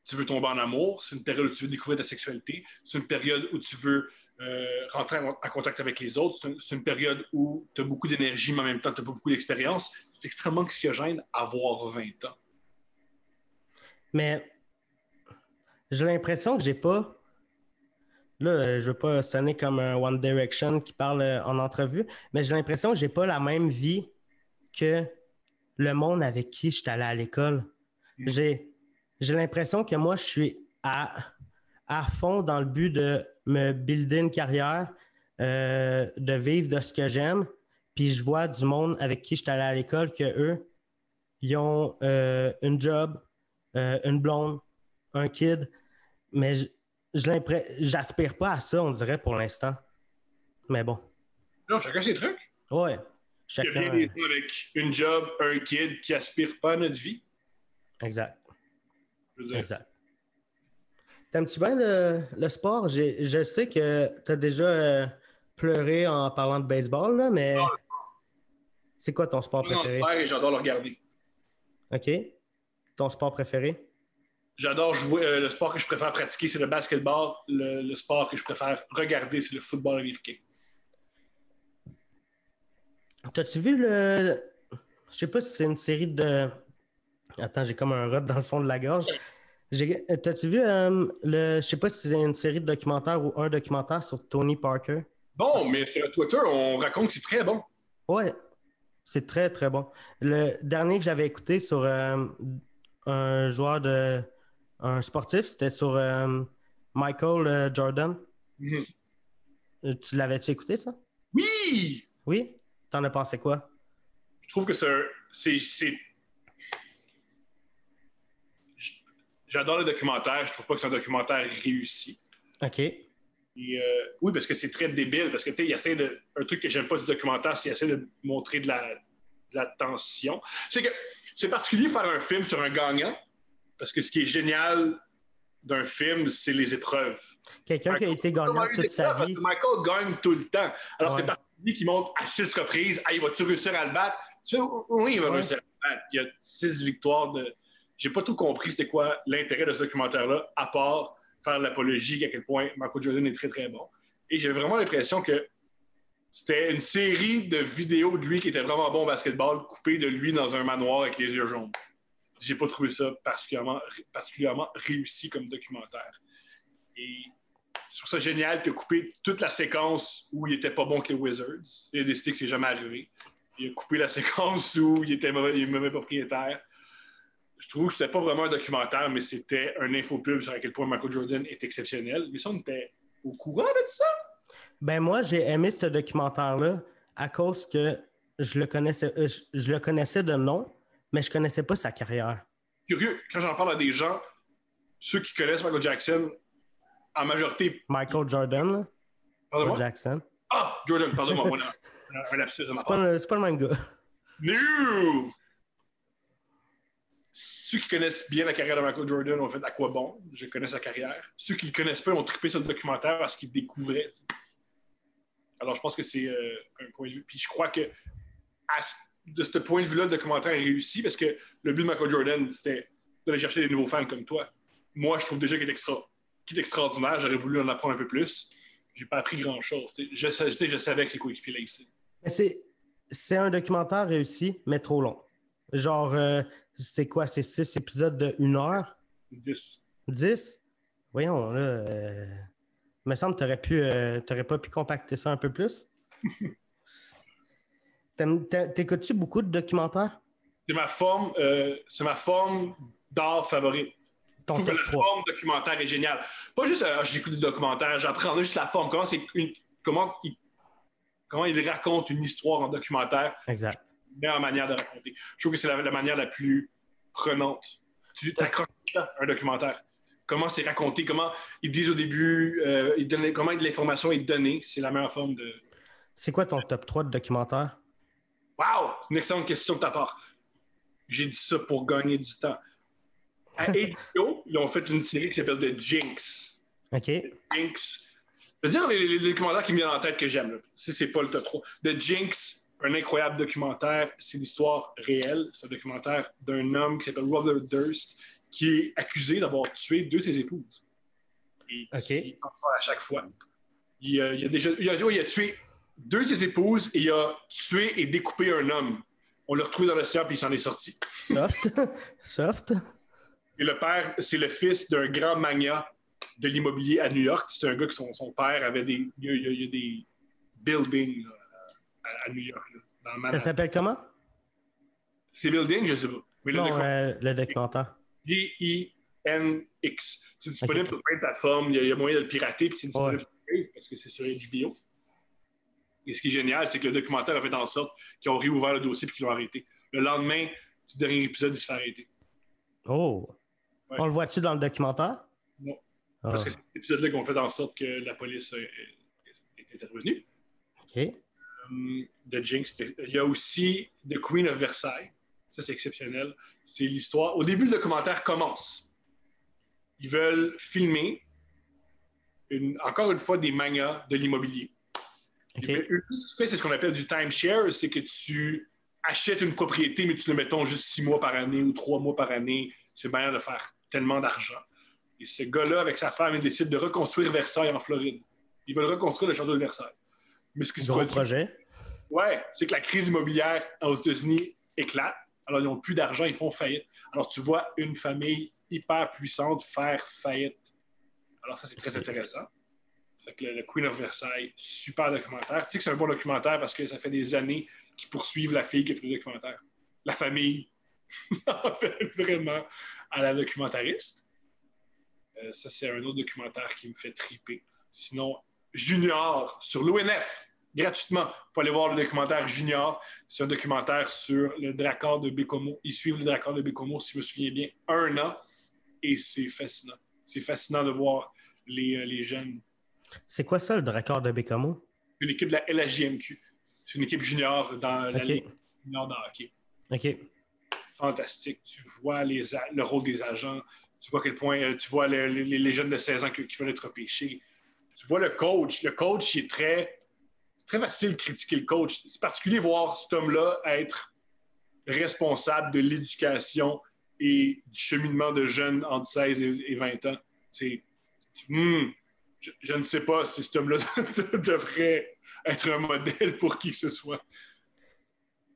tu veux tomber en amour. C'est une période où tu veux découvrir ta sexualité. C'est une période où tu veux euh, rentrer en, en contact avec les autres. C'est une, c'est une période où tu as beaucoup d'énergie, mais en même temps, tu n'as pas beaucoup d'expérience. C'est extrêmement anxiogène avoir 20 ans. Mais j'ai l'impression que j'ai pas. Là, euh, je veux pas sonner comme un One Direction qui parle euh, en entrevue, mais j'ai l'impression que j'ai pas la même vie que le monde avec qui je suis allé à l'école. Mm. J'ai, j'ai l'impression que moi, je suis à, à fond dans le but de me builder une carrière, euh, de vivre de ce que j'aime. Puis je vois du monde avec qui je suis allé à l'école que eux, ils ont euh, une job, euh, une blonde, un kid, mais j'aspire pas à ça, on dirait, pour l'instant. Mais bon, Non, chacun ses trucs. ouais. Il y a Chacun. bien des gens avec une job, un kid qui aspire pas à notre vie. Exact, Je veux dire, exact. T'aimes-tu bien le, le sport? Je sais que tu as déjà euh, pleuré en parlant de baseball, là, mais c'est quoi ton sport j'adore le préféré? faire et j'adore le regarder. OK. Ton sport préféré? J'adore jouer. euh, le sport que je préfère pratiquer, c'est le basketball. Le, le sport que je préfère regarder, c'est le football américain. T'as-tu vu le. Je sais pas si c'est une série de. Attends, j'ai comme un rot dans le fond de la gorge. T'as-tu vu euh, le. Je sais pas si c'est une série de documentaires ou un documentaire sur Tony Parker? Bon, mais sur Twitter, on raconte que c'est très bon. Ouais, c'est très très bon. Le dernier que j'avais écouté sur euh, un joueur de. Un sportif, c'était sur euh, Michael euh, Jordan. Mhm. Euh, Tu l'avais-tu écouté ça? Oui! Oui? T'en as pensé quoi? Je trouve que c'est. J'adore le documentaire. Je trouve pas que c'est un documentaire réussi. OK. Et, euh, oui, parce que c'est très débile. Parce que, tu sais, il essaie de. Un truc que j'aime pas du documentaire, c'est qu'il essaie de montrer de la, de la tension. C'est que c'est particulier de faire un film sur un gagnant. Parce que ce qui est génial d'un film, c'est les épreuves. Quelqu'un qui a été gagnant toute sa vie. Michael gagne tout le temps. Alors, Ouais. c'est particulier qui monte à six reprises. Hey, va-tu réussir à le battre? Tu sais, oui, il va Ouais. réussir à le battre. Il y a six victoires de. J'ai pas tout compris c'était quoi l'intérêt de ce documentaire-là, à part faire l'apologie à quel point Michael Jordan est très, très bon. Et j'ai vraiment l'impression que c'était une série de vidéos de lui qui était vraiment bon au basketball, coupées de lui dans un manoir avec les yeux jaunes. J'ai pas trouvé ça particulièrement, particulièrement réussi comme documentaire. Et je trouve ça génial que coupé toute la séquence où il était pas bon que les Wizards. Il a décidé que c'est jamais arrivé. Il a coupé la séquence où il était mauvais, il mauvais propriétaire. Je trouve que c'était pas vraiment un documentaire, mais c'était un infopub sur à quel point Michael Jordan est exceptionnel. Mais ça, on était au courant de ça. Ben moi, j'ai aimé ce documentaire-là à cause que je le connaissais, euh, je, je le connaissais de nom, mais je connaissais pas sa carrière. Curieux, quand j'en parle à des gens, ceux qui connaissent Michael Jackson, en majorité. Michael Jordan, là, pas Pardon-moi? Jackson. Ah, Jordan, pardonne-moi. voilà. Un- lapsus de ma C'est pas, part. le- c'est pas le même gars. No! Ceux qui connaissent bien la carrière de Michael Jordan ont fait à quoi bon? Je connais sa carrière. Ceux qui ne le connaissent pas ont trippé sur le documentaire parce qu'ils découvraient. Alors, je pense que c'est euh, un point de vue. Puis je crois que à ce- de ce point de vue-là, le documentaire est réussi parce que le but de Michael Jordan, c'était d'aller chercher des nouveaux fans comme toi. Moi, je trouve déjà qu'il est, extra, qu'il est extraordinaire. J'aurais voulu en apprendre un peu plus. J'ai pas appris grand-chose. tu. Je, tu je savais que c'est coéquipier ici. C'est, c'est un documentaire réussi, mais trop long. Genre, euh, c'est quoi? C'est six épisodes de une heure? 10. Dix? Voyons, là. Euh... Il me semble que t'aurais pu, euh, t'aurais pas pu compacter ça un peu plus. T'écoutes-tu beaucoup de documentaires? C'est ma forme, euh, c'est ma forme d'art favorite. Je Ton trouve que la 3. forme documentaire est géniale. Pas juste euh, j'écoute des documentaires, j'apprends juste la forme. Comment c'est une, comment il, comment il raconte une histoire en documentaire, Exact. meilleure manière de raconter. Je trouve que c'est la, la manière la plus prenante. Tu t'accroches à un documentaire. Comment c'est raconté, comment ils disent au début, euh, ils donnent- comment l'information est donnée, c'est la meilleure forme de. C'est quoi ton top 3 de documentaires? Wow! C'est une excellente question de ta part. J'ai dit ça pour gagner du temps. À HBO, ils ont fait une série qui s'appelle The Jinx. OK. Jinx, Je veux dire les, les documentaires qui me viennent en tête que j'aime. Si c'est pas le top 3. The Jinx, un incroyable documentaire. C'est l'histoire réelle. C'est un documentaire d'un homme qui s'appelle Robert Durst qui est accusé d'avoir tué deux de ses épouses. Et OK. il à chaque fois. Il, euh, il a déjà il a, il a tué deux de ses épouses et il a tué et découpé un homme. On l'a retrouvé dans l'océan puis il s'en est sorti. Soft. Soft. Et le père, c'est le fils d'un grand magnat de l'immobilier à New York. C'est un gars que son, son père avait des. Il y a, il y des buildings là, à, à New York. là, dans Ça s'appelle comment? Ces buildings, je sais pas. Mais le Non, euh, le documentaire. G-I-N-X. C'est disponible sur plein de plateformes. Il y, a, il y a moyen de le pirater, puis c'est disponible Ouais. sur Crave parce que c'est sur HBO. Et ce qui est génial, c'est que le documentaire a fait en sorte qu'ils ont réouvert le dossier et qu'ils l'ont arrêté. Le lendemain du dernier épisode, il se fait arrêter. Oh. Ouais. On le voit-tu dans le documentaire? Non. Ah, Parce que c'est cet épisode-là qu'on fait en sorte que la police euh, est, intervenue. OK. Hum, The Jinx. Il y a aussi The Queen of Versailles. Ça, c'est exceptionnel. C'est l'histoire. Au début, le documentaire commence. Ils veulent filmer, une- encore une fois, des mangas de l'immobilier. Mais ce qu'ils font, c'est ce qu'on appelle du timeshare, c'est que tu achètes une propriété, mais tu le mettons juste six mois par année ou trois mois par année. C'est une manière de faire tellement d'argent. Et ce gars-là, avec sa femme, il décide de reconstruire Versailles en Floride. Ils veulent reconstruire le château de Versailles. Mais ce qui se produit, projet. ouais, c'est que la crise immobilière aux États-Unis éclate. Alors, ils n'ont plus d'argent, ils font faillite. Alors, tu vois une famille hyper puissante faire faillite. Alors, ça, c'est très intéressant. Fait le, Queen of Versailles, super documentaire. Tu sais que c'est un bon documentaire parce que ça fait des années qu'ils poursuivent la fille qui a fait le documentaire. La famille, en fait, vraiment à la documentariste. Euh, ça, c'est un autre documentaire qui me fait triper. Sinon, Junior sur l'ONF, gratuitement. Pour aller voir le documentaire Junior. C'est un documentaire sur le Drakkar de Bécomo. Ils suivent le Drakkar de Bécomo, si je me souviens bien, un an. Et c'est fascinant. C'est fascinant de voir les, euh, les jeunes. C'est quoi ça, le Dracard de Bécamo? Une équipe de la LHJMQ. C'est une équipe junior dans la. Ligue junior de hockey. OK. fantastique. Tu vois les le rôle des agents. Tu vois à quel point euh, tu vois le- les, les jeunes de 16 ans qui, qui veulent être pêchés. Tu vois le coach. Le coach, il est très, très facile de critiquer le coach. C'est particulier de voir cet homme-là être responsable de l'éducation et du cheminement de jeunes entre 16 et, et 20 ans. C'est. hmm, je, je ne sais pas si cet homme-là devrait être un modèle pour qui que ce soit.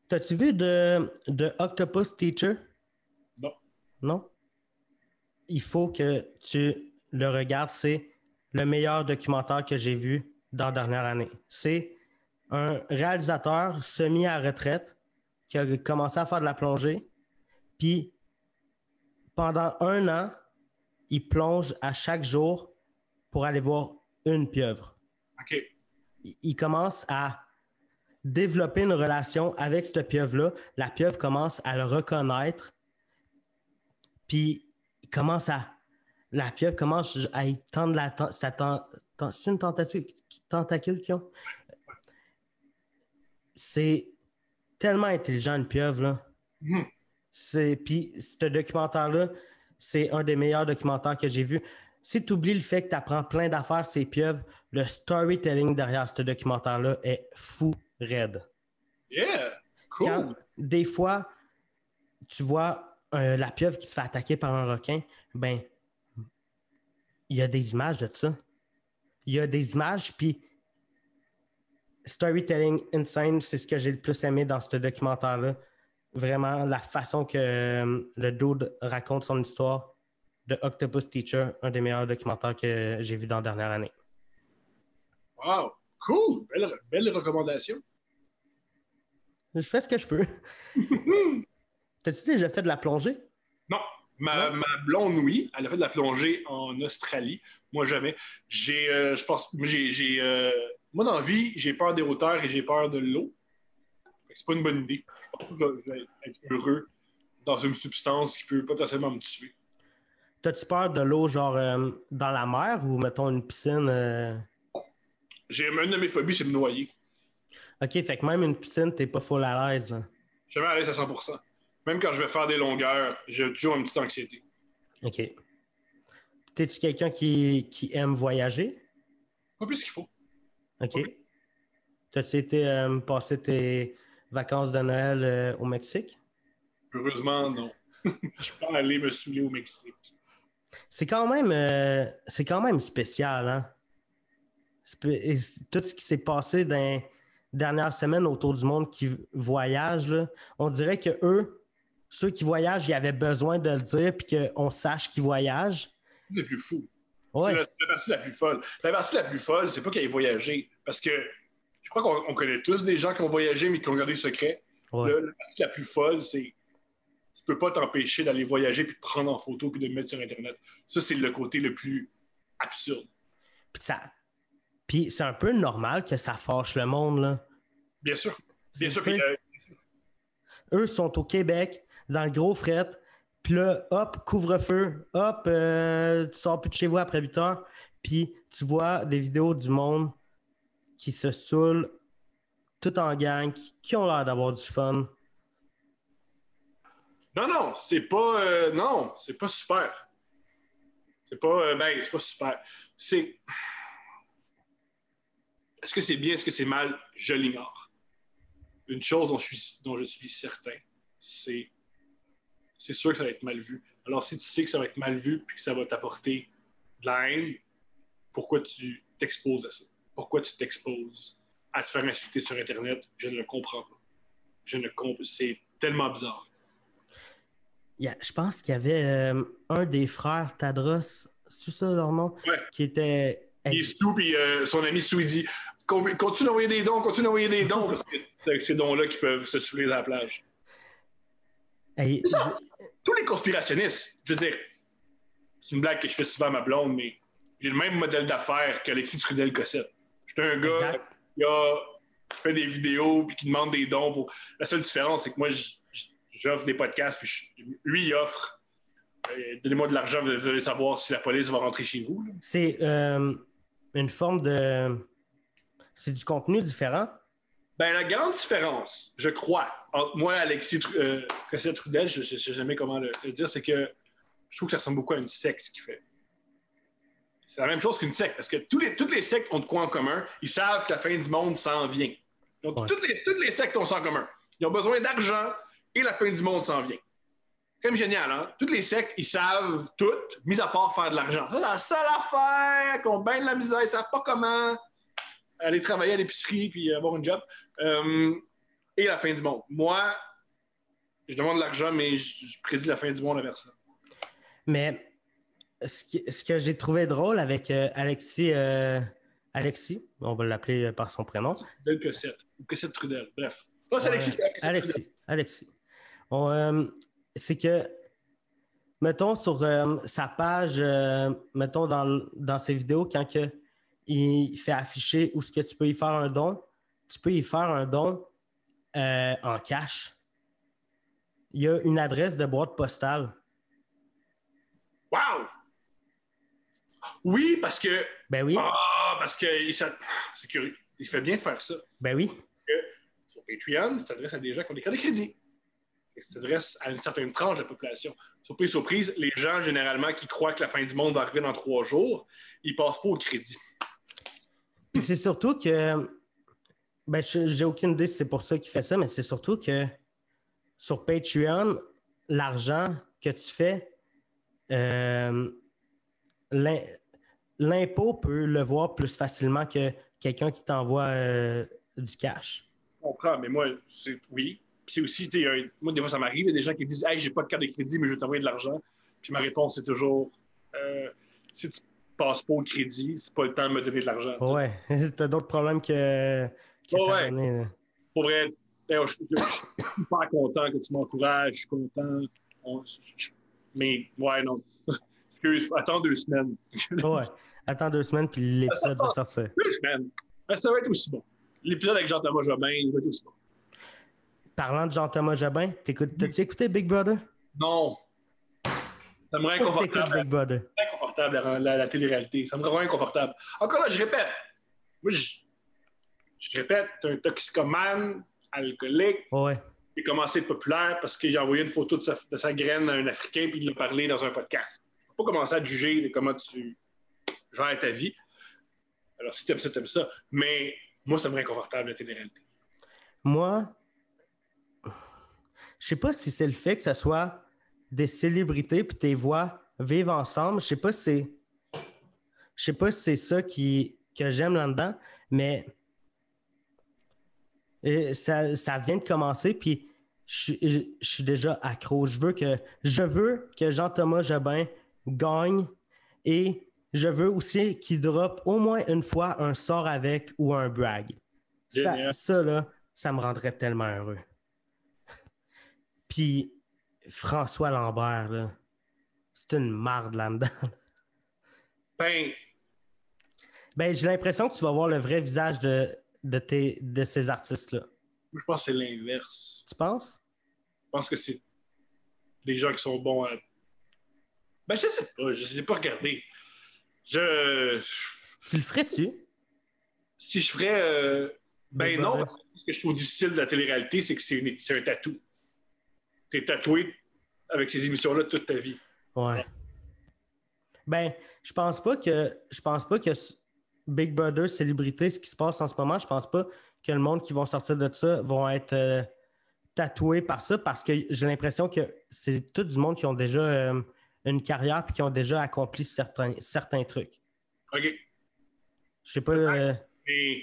T'as-tu vu de, de Octopus Teacher? Non. Non? Il faut que tu le regardes. C'est le meilleur documentaire que j'ai vu dans la dernière année. C'est un réalisateur semi à retraite qui a commencé à faire de la plongée. Puis, pendant un an, il plonge à chaque jour pour aller voir une pieuvre OK. il- il commence à développer une relation avec cette pieuvre-là. La pieuvre commence à le reconnaître. Puis, il commence à. La pieuvre commence à y tendre la. ten- sa ten- ten- C'est une tentacule, tentacule qu'ils ont? C'est tellement intelligent, une pieuvre, là. Mhm. C'est, puis ce documentaire-là, c'est un des meilleurs documentaires que j'ai vu. Si tu oublies le fait que tu apprends plein d'affaires, ces pieuvres, le storytelling derrière ce documentaire-là est fou raide. Yeah! Cool! Quand, des fois, tu vois euh, la pieuvre qui se fait attaquer par un requin, ben, il y a des images de ça. Il y a des images, puis storytelling insane, c'est ce que j'ai le plus aimé dans ce documentaire-là. Vraiment, la façon que euh, le dude raconte son histoire de Octopus Teacher, un des meilleurs documentaires que j'ai vu dans la dernière année. Wow! Cool! Belle, belle recommandation. Je fais ce que je peux. T'as-tu déjà fait de la plongée? Non, ma, ma blonde, oui, elle a fait de la plongée en Australie. Moi, jamais. J'ai, euh, je pense, j'ai, j'ai, euh, moi, dans la vie, j'ai peur des hauteurs et j'ai peur de l'eau. C'est pas une bonne idée. Je pense que je vais être heureux dans une substance qui peut potentiellement me tuer. T'as-tu peur de l'eau, genre euh, dans la mer ou mettons une piscine? euh? J'ai une de mes phobies, c'est me noyer. Ok, fait que même une piscine, t'es pas full à l'aise. là. Je suis jamais à l'aise à 100% Même quand je vais faire des longueurs, j'ai toujours une petite anxiété. Ok. T'es-tu quelqu'un qui, qui aime voyager? Pas plus qu'il faut. OK. T'as-tu été euh, passer tes vacances de Noël au Mexique? Heureusement, non. Je pas allé me saouler au Mexique. C'est quand même euh, c'est quand même spécial, hein? Tout ce qui s'est passé dans les dernières semaines autour du monde qui voyage, là, on dirait que eux, ceux qui voyagent, ils avaient besoin de le dire puis qu'on sache qu'ils voyagent. C'est plus fou. Ouais. C'est la, la partie la plus folle. La partie la plus folle, c'est pas qu'ils aient voyagé. Parce que je crois qu'on on connaît tous des gens qui ont voyagé mais qui ont gardé le secret. ouais. Le- la partie la plus folle, c'est tu peux pas t'empêcher d'aller voyager puis de prendre en photo puis de le mettre sur Internet. Ça, c'est le côté le plus absurde. Puis ça. Puis c'est un peu normal que ça fâche le monde, là. Bien sûr. Bien sûr. Puis, euh, eux sont au Québec, dans le gros fret. Puis là, hop, couvre-feu. Hop, euh, tu sors plus de chez vous après 8 heures. Puis tu vois des vidéos du monde qui se saoulent tout en gang, qui ont l'air d'avoir du fun. Non, non, c'est pas. euh, non, c'est pas super. C'est pas. euh, ben, c'est pas super. C'est. Est-ce que c'est bien, est-ce que c'est mal? Je l'ignore. Une chose dont je suis, dont je suis certain, c'est. C'est sûr que ça va être mal vu. Alors, si tu sais que ça va être mal vu puis que ça va t'apporter de la haine, pourquoi tu t'exposes à ça? Pourquoi tu t'exposes à te faire insulter sur Internet? Je ne le comprends pas. Je ne comprends. C'est tellement bizarre. Y a- je pense qu'il y avait euh, un des frères Tadros, c'est ça leur nom? Ouais. Qui était. Il est Stu, puis euh, son ami il dit Con- continue d'envoyer des dons, continue d'envoyer des dons, parce que c'est avec ces dons-là qu'ils peuvent se saouler dans la plage. Hey, Tous les conspirationnistes, je veux dire, c'est une blague que je fais souvent à ma blonde, mais j'ai le même modèle d'affaires qu'Alexis Trudel-Cossette. Je suis un gars qui, a- qui fait des vidéos, puis qui demande des dons. Pour... La seule différence, c'est que moi, j'offre des podcasts, puis je- lui, il offre. euh, Donnez-moi de l'argent, vous allez savoir si la police va rentrer chez vous. c'est euh, une forme de. C'est du contenu différent? Ben, la grande différence, je crois, entre moi et Alexis Tru- euh, Cossette-Trudel, je ne sais jamais comment le, le dire, c'est que je trouve que ça ressemble beaucoup à une secte, ce qu'il fait. C'est la même chose qu'une secte, parce que tous les, toutes les sectes ont de quoi en commun. Ils savent que la fin du monde s'en vient. Donc, Ouais. toutes, les, toutes les sectes ont ça en commun. Ils ont besoin d'argent et la fin du monde s'en vient. Comme génial, hein? Toutes les sectes, ils savent toutes, mis à part faire de l'argent. C'est la seule affaire qu'on baigne la misère, ils savent pas comment aller travailler à l'épicerie puis avoir un job. Euh, et la fin du monde. Moi, je demande de l'argent, mais je, je prédis la fin du monde à personne. Mais ce, qui- ce que j'ai trouvé drôle avec euh, Alexis, euh, Alexis, on va l'appeler par son prénom. Belle Cossette. Ou Cossette Trudel. Bref. Non, c'est Alexis. Trudel. Alexis. Alexis. Euh, c'est que, mettons, sur euh, sa page, euh, mettons, dans, dans ses vidéos, quand que il fait afficher où ce que tu peux y faire un don, tu peux y faire un don en cash. Il y a une adresse de boîte postale. Wow! Oui, parce que. Ben oui, Ah, parce que. C'est curieux. Il fait bien de faire ça. ben oui. Sur Patreon, ça s'adresse à des gens qui ont des cartes de crédit. S'adresse à une certaine tranche de la population. Surprise, surprise, les gens, généralement, qui croient que la fin du monde va arriver dans trois jours, ils passent pas au crédit. C'est surtout que. Ben, je- j'ai aucune idée si c'est pour ça qu'il fait ça, mais c'est surtout que sur Patreon, l'argent que tu fais, euh, l'im- l'impôt peut le voir plus facilement que quelqu'un qui t'envoie euh, du cash. Je comprends, mais moi, oui. C'est aussi, euh, moi, des fois, ça m'arrive, il y a des gens qui me disent Hey, j'ai pas de carte de crédit, mais je vais t'envoyer de l'argent. Puis ma réponse, c'est toujours euh, Si tu passes pas au crédit, c'est pas le temps de me donner de l'argent. Ouais, t'as d'autres problèmes que. que Ouais, t'as ouais. donné. Pour vrai, je, suis super content que tu m'encourages, je suis content. On- je- mais, ouais, non. Excuse, attends deux semaines. Ouais. Attends deux semaines, puis l'épisode va sortir. Deux semaines. Ben, ça va être aussi bon. L'épisode avec Jean-Thomas Jobin, il va être aussi bon. Parlant de Jean-Thomas Jobin, t'écoutes- t'as-tu écouté Big Brother? Non. Ça me rend inconfortable. Big Brother? inconfortable la, la, la télé-réalité. Ça me rend inconfortable. Encore là, je répète. Moi, je, je répète, t'es un toxicomane, alcoolique, Ouais. il a commencé à être populaire parce que j'ai envoyé une photo de sa, de sa graine à un Africain puis il l'a parlé dans un podcast. Tu peux pas commencer à te juger de comment tu gères ta vie. Alors, si t'aimes ça, t'aimes ça. Mais moi, ça me rend inconfortable, la télé-réalité. Moi, je sais pas si c'est le fait que ce soit des célébrités puis tes voix vivent ensemble. Je sais pas si c'est. Je sais pas si c'est ça qui, que j'aime là-dedans, mais euh, ça, ça vient de commencer, puis je, je- je suis déjà accro. Je veux que, je veux que Jean-Thomas Jobin gagne et je veux aussi qu'il drop au moins une fois un sort avec ou un brag. Ça, ça, là, ça me rendrait tellement heureux. Puis François Lambert, là, c'est une marde là-dedans. Ben, Ben, j'ai l'impression que tu vas voir le vrai visage de, de, tes, de ces artistes-là. je pense que c'est l'inverse. Tu penses? Je pense que c'est des gens qui sont bons à. Ben, je sais pas, je l'ai pas regardé. Je. Tu le ferais-tu? Si je ferais. euh, Ben Big non, Brother. parce que ce que je trouve difficile de la télé-réalité, c'est que c'est une- c'est un tatou. T'es tatoué avec ces émissions-là toute ta vie. Ouais. Ben, je pense pas que je pense pas que Big Brother célébrité, ce qui se passe en ce moment, je pense pas que le monde qui vont sortir de ça vont être euh, tatoués par ça parce que j'ai l'impression que c'est tout du monde qui ont déjà euh, une carrière puis qui ont déjà accompli certains, certains trucs. OK. Je sais pas. euh, Mais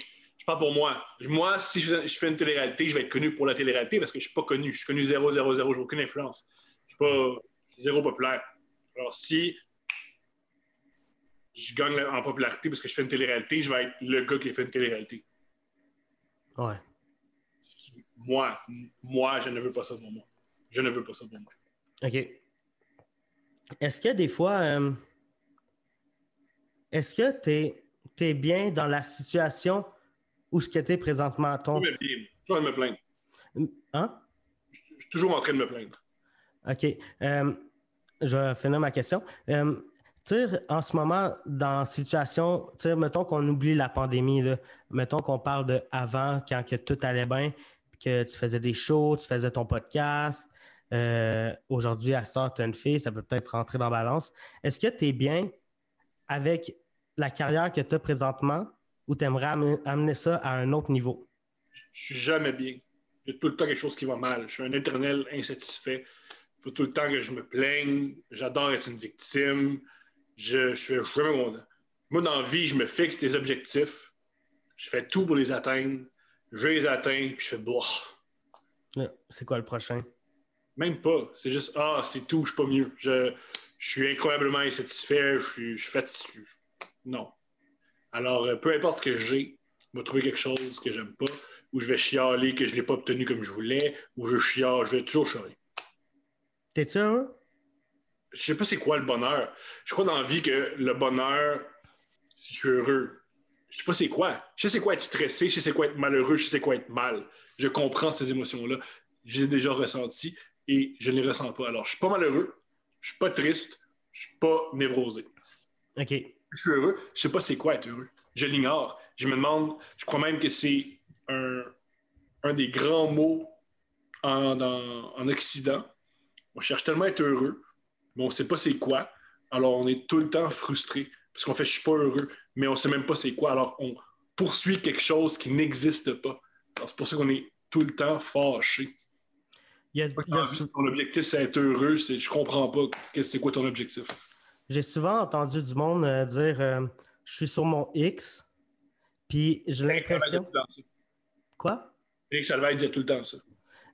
je parle pour moi. Moi, si je, je fais une télé-réalité, je vais être connu pour la télé-réalité parce que je suis pas connu. Je suis connu 0, 0, 0. J'ai aucune influence. Je suis pas zéro populaire. Alors, si je gagne en popularité parce que je fais une télé-réalité, je vais être le gars qui fait une télé-réalité. ouais. Moi, moi, je ne veux pas ça pour moi. Je ne veux pas ça pour moi. OK. Est-ce que des fois, euh, est-ce que tu es, bien dans la situation où ce que tu es présentement? Ton... Je suis toujours en train de me plaindre. Hein? Je suis toujours en train de me plaindre. OK. Euh, je vais finir ma question. Euh, en ce moment, dans situation, mettons qu'on oublie la pandémie, là. mettons qu'on parle de avant, quand que tout allait bien, que tu faisais des shows, tu faisais ton podcast. Euh, Aujourd'hui, à cette heure, tu as une fille, ça peut peut-être rentrer dans la balance. Est-ce que tu es bien avec la carrière que tu as présentement? Ou tu aimerais amener ça à un autre niveau? Je suis jamais bien. Il y a tout le temps quelque chose qui va mal. Je suis un éternel insatisfait. Il faut tout le temps que je me plaigne. J'adore être une victime. Je, je suis jamais content. Moi, dans la vie, je me fixe des objectifs. Je fais tout pour les atteindre. Je les atteins, puis je fais boah. Là, C'est quoi le prochain? Même pas. C'est juste, ah, c'est tout, je suis pas mieux. Je, je suis incroyablement insatisfait. Je suis, je suis fatigué. Non. Alors, euh, peu importe ce que j'ai, je vais trouver quelque chose que j'aime pas, ou je vais chialer que je l'ai pas obtenu comme je voulais, ou je chiale, je vais toujours chialer. T'es-tu heureux? Je sais pas c'est quoi le bonheur. Je crois dans la vie que le bonheur, si je suis heureux, je sais pas c'est quoi. Je sais c'est quoi être stressé, je sais c'est quoi être malheureux, je sais c'est quoi être mal. Je comprends ces émotions-là. J'ai déjà ressenti et je ne les ressens pas. Alors, je suis pas malheureux, je suis pas triste, je suis pas névrosé. OK. Je suis heureux, je sais pas c'est quoi être heureux. Je l'ignore. Je me demande, je crois même que c'est un, un des grands mots en, dans- en Occident. On cherche tellement à être heureux, mais on ne sait pas c'est quoi. Alors on est tout le temps frustré parce qu'on fait je suis pas heureux, mais on sait même pas c'est quoi. Alors on poursuit quelque chose qui n'existe pas. C'est pour ça qu'on est tout le temps fâché. Il y a- il y a sou- Ton objectif c'est être heureux, c'est je comprends pas c'est quoi ton objectif. J'ai souvent entendu du monde euh, dire euh, je suis sur mon X, puis j'ai l'impression. Quoi? Eric Salvaille disait tout le temps ça.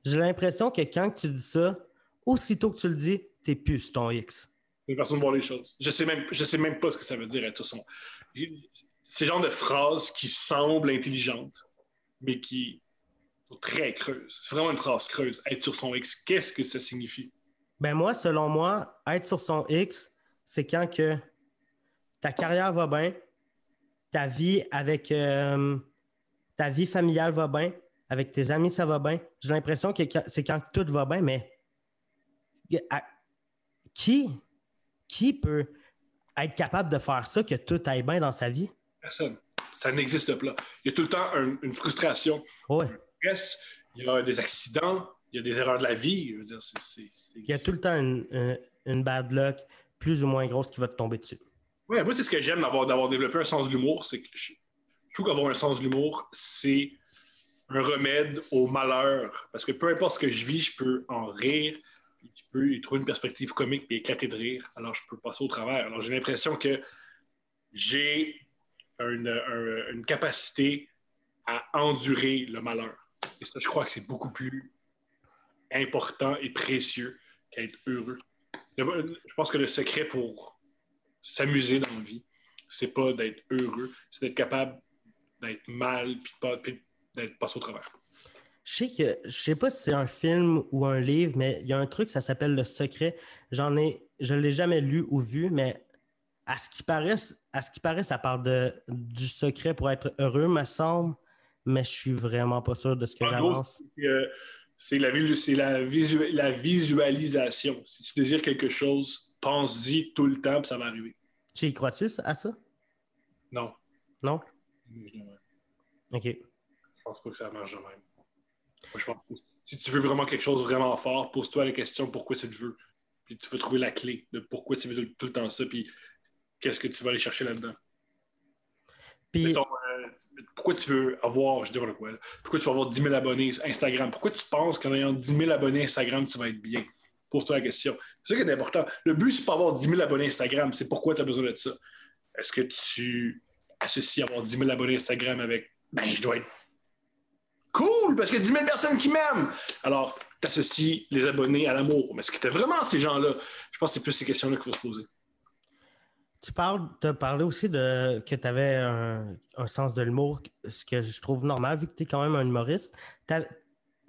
J'ai l'impression que quand tu dis ça, aussitôt que tu le dis, t'es plus sur ton X. une façon de voir les choses. Je sais même, je sais même pas ce que ça veut dire être sur son. C'est le genre de phrase qui semble intelligente, mais qui sont très creuse. C'est vraiment une phrase creuse. Être sur son X, qu'est-ce que ça signifie? Ben moi, selon moi, être sur son X, c'est quand que ta carrière va bien, ta vie avec euh, ta vie familiale va bien, avec tes amis, ça va bien. J'ai l'impression que c'est quand tout va bien, mais à- qui, qui peut être capable de faire ça, que tout aille bien dans sa vie? Personne. Ça n'existe pas. Il y a tout le temps un- une frustration. Ouais. Stress, Il y a des accidents, il y a des erreurs de la vie. Je veux dire, Il y a tout le temps une, une- une bad luck plus ou moins grosse qui va te tomber dessus. Ouais, moi, c'est ce que j'aime d'avoir, développé un sens de l'humour, c'est je, trouve qu'avoir un sens de l'humour, c'est un remède au malheur. Parce que peu importe ce que je vis, je peux en rire, je peux y trouver une perspective comique et éclater de rire. Alors, je peux passer au travers. Alors, j'ai l'impression que j'ai une, une, capacité à endurer le malheur. Et ça, je crois que c'est beaucoup plus important et précieux qu'être heureux. Je pense que le secret pour s'amuser dans la vie, c'est pas d'être heureux, c'est d'être capable d'être mal puis d'être passé au travers. Je sais que je sais pas si c'est un film ou un livre, mais il y a un truc, ça s'appelle Le Secret. J'en ai, je l'ai jamais lu ou vu, mais à ce qui paraît, à ce qui paraît, ça parle de, du secret pour être heureux, me semble, mais je suis vraiment pas sûr de ce que j'avance. C'est la, la, la visualisation. Si tu désires quelque chose, pense-y tout le temps, puis ça va arriver. Tu y crois-tu à ça? Non. Non? OK. Je pense pas que ça marche de même. Moi, je pense que si tu veux vraiment quelque chose vraiment fort, pose-toi la question pourquoi tu le veux. Puis tu vas trouver la clé de pourquoi tu veux tout le temps ça, puis qu'est-ce que tu vas aller chercher là-dedans. Puis... pourquoi tu veux avoir, je dis quoi, pourquoi tu veux avoir 10 000 abonnés sur Instagram? Pourquoi tu penses qu'en ayant 10 000 abonnés Instagram, tu vas être bien? Pose-toi la question. C'est ça qui est important. Le but, c'est pas avoir 10 000 abonnés Instagram, c'est pourquoi tu as besoin de ça. Est-ce que tu associes avoir 10 000 abonnés Instagram avec, ben, je dois être cool parce qu'il y a 10 000 personnes qui m'aiment? Alors, tu associes les abonnés à l'amour. Mais est-ce que tu vraiment ces gens-là? Je pense que c'est plus ces questions-là qu'il faut se poser. Tu parles, as parlé aussi de que tu avais un, sens de l'humour, ce que je trouve normal vu que tu es quand même un humoriste.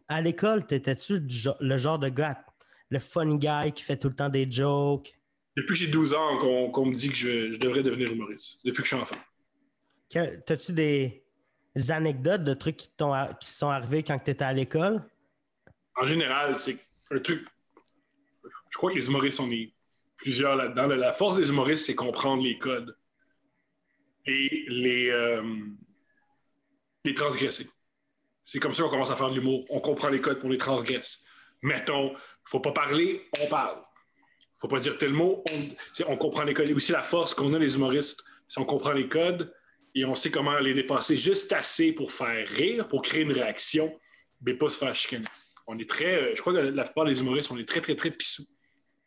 À l'école, t'étais-tu le genre de gars, le fun guy qui fait tout le temps des jokes? Depuis que j'ai 12 ans qu'on me dit que je, devrais devenir humoriste, depuis que je suis enfant. T'as-tu des anecdotes de trucs qui, qui sont arrivés quand tu étais à l'école? En général, c'est un truc. Je crois que les humoristes sont des plusieurs là-dedans. La force des humoristes, c'est comprendre les codes et les, euh, les transgresser. C'est comme ça qu'on commence à faire de l'humour. On comprend les codes pour les transgresser. Mettons, il ne faut pas parler, on parle. Il ne faut pas dire tel mot, on, on comprend les codes. Et aussi la force qu'on a, les humoristes, c'est on comprend les codes et on sait comment les dépasser juste assez pour faire rire, pour créer une réaction, mais pas se faire chicaner. On est très, euh, je crois que la plupart des humoristes, on est très, très, très pissous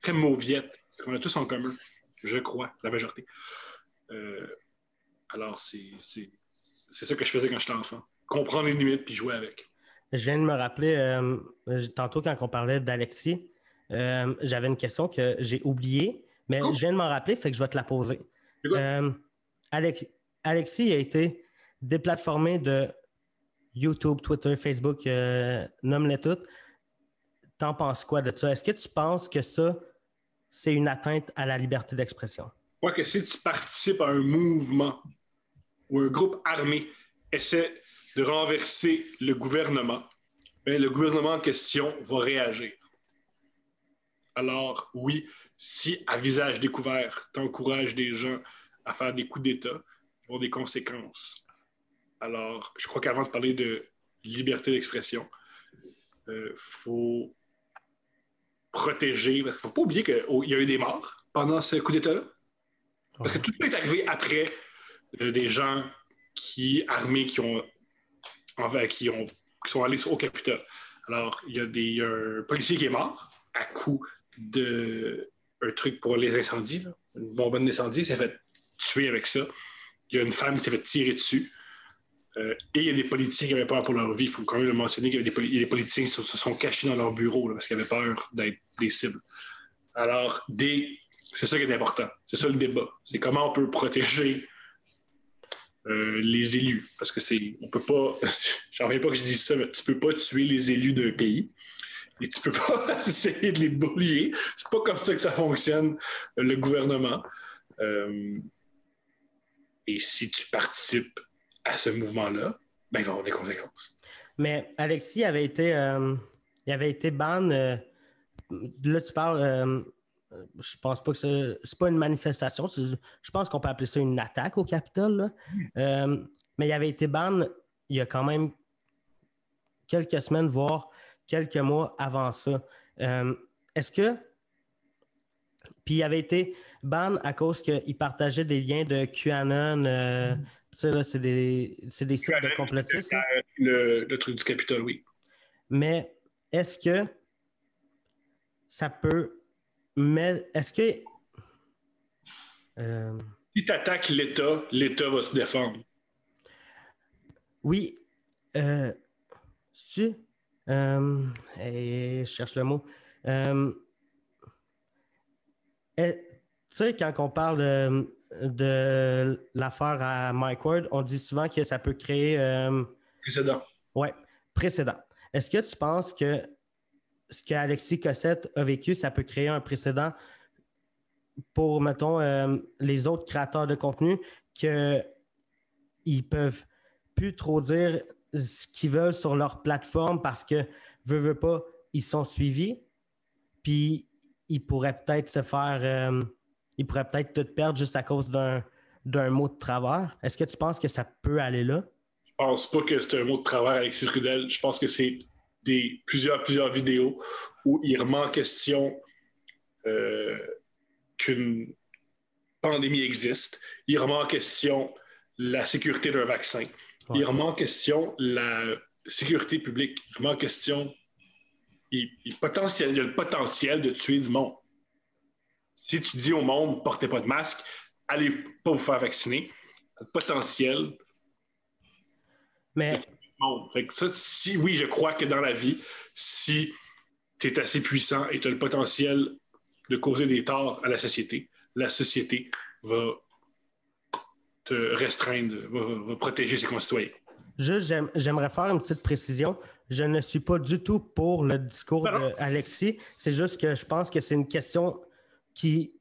très mauviette, ce qu'on a tous en commun, je crois, la majorité. Euh, alors, c'est ça que je faisais quand j'étais enfant. Comprendre les limites puis jouer avec. Je viens de me rappeler, euh, tantôt quand on parlait d'Alexis, euh, j'avais une question que j'ai oubliée, mais je viens de m'en rappeler, fait que je vais te la poser. Alexis a été déplatformé de YouTube, Twitter, Facebook, nomme-les toutes. T'en penses quoi de ça? Est-ce que tu penses que ça, c'est une atteinte à la liberté d'expression. Crois que si tu participes à un mouvement ou un groupe armé essaie de renverser le gouvernement, ben, le gouvernement en question va réagir. Alors, oui, si à visage découvert, tu encourages des gens à faire des coups d'État, il y avoir des conséquences. Alors, je crois qu'avant de parler de liberté d'expression, il euh, faut protéger. Parce qu'il ne faut pas oublier qu'il y a eu des morts pendant ce coup d'État-là. Parce que tout ça est arrivé après euh, des gens qui, armés, qui ont, qui ont qui sont allés au Capitole. Alors, il y a des, un policier qui est mort à coup de un truc pour les incendies, une bonbonne d'incendie, s'est fait tuer avec ça. Il y a une femme qui s'est fait tirer dessus. Euh, et il y a des politiciens qui avaient peur pour leur vie. Il faut quand même le mentionner qu'il y a des, politiciens qui se, sont cachés dans leur bureau parce qu'ils avaient peur d'être des cibles. Alors, c'est ça qui est important. C'est ça le débat. C'est comment on peut protéger euh, les élus. Parce que c'est. On peut pas. J'en reviens pas que je dise ça, mais tu peux pas tuer les élus d'un pays. Et tu peux pas essayer de les bullier. C'est pas comme ça que ça fonctionne, le gouvernement. Euh, et si tu participes à ce mouvement-là, ben, il va avoir des conséquences. Mais Alexis avait été, euh, il avait été ban. Euh, là, tu parles. Euh, je pense pas que c'est pas une manifestation. Je pense qu'on peut appeler ça une attaque au Capitole. mais il avait été ban il y a quand même quelques semaines, voire quelques mois avant ça. Est-ce que. Puis il avait été ban à cause qu'il partageait des liens de QAnon. Sais, là, c'est des, c'est des sites de complotistes. Le, le truc du Capitole, oui. Mais est-ce que ça peut. Mais est-ce que. Euh, Si tu attaques l'État, l'État va se défendre. oui. Euh, tu. euh, et je cherche le mot. Euh, eh, tu sais, quand on parle de, de l'affaire à Mike Ward, on dit souvent que ça peut créer. euh, Précédent. Ouais, précédent. Est-ce que tu penses que ce que Alexis Cossette a vécu, ça peut créer un précédent pour, mettons, euh, les autres créateurs de contenu que ils peuvent plus trop dire ce qu'ils veulent sur leur plateforme parce que, veut, veut pas, ils sont suivis, puis ils pourraient peut-être se faire, euh, ils pourraient peut-être tout perdre juste à cause d'un mot de travers. Est-ce que tu penses que ça peut aller là? Je pense pas que c'est un mot de travers, Alexis Trudel. Je pense que c'est des plusieurs, plusieurs vidéos où il remet en question euh, qu'une pandémie existe. Il remet en question la sécurité d'un vaccin. Il remet en question la sécurité publique. Il remet en question. Il, il potentiel, il y a le potentiel de tuer du monde. Si tu dis au monde, portez pas de masque, allez pas vous faire vacciner, le potentiel Mais monde. Fait que ça, si, oui, je crois que dans la vie, si tu es assez puissant et tu as le potentiel de causer des torts à la société, la société va te restreindre, va, va- va protéger ses concitoyens. Juste, j'aime- j'aimerais faire une petite précision. Je ne suis pas du tout pour le discours d'Alexis. C'est juste que je pense que c'est une question qui,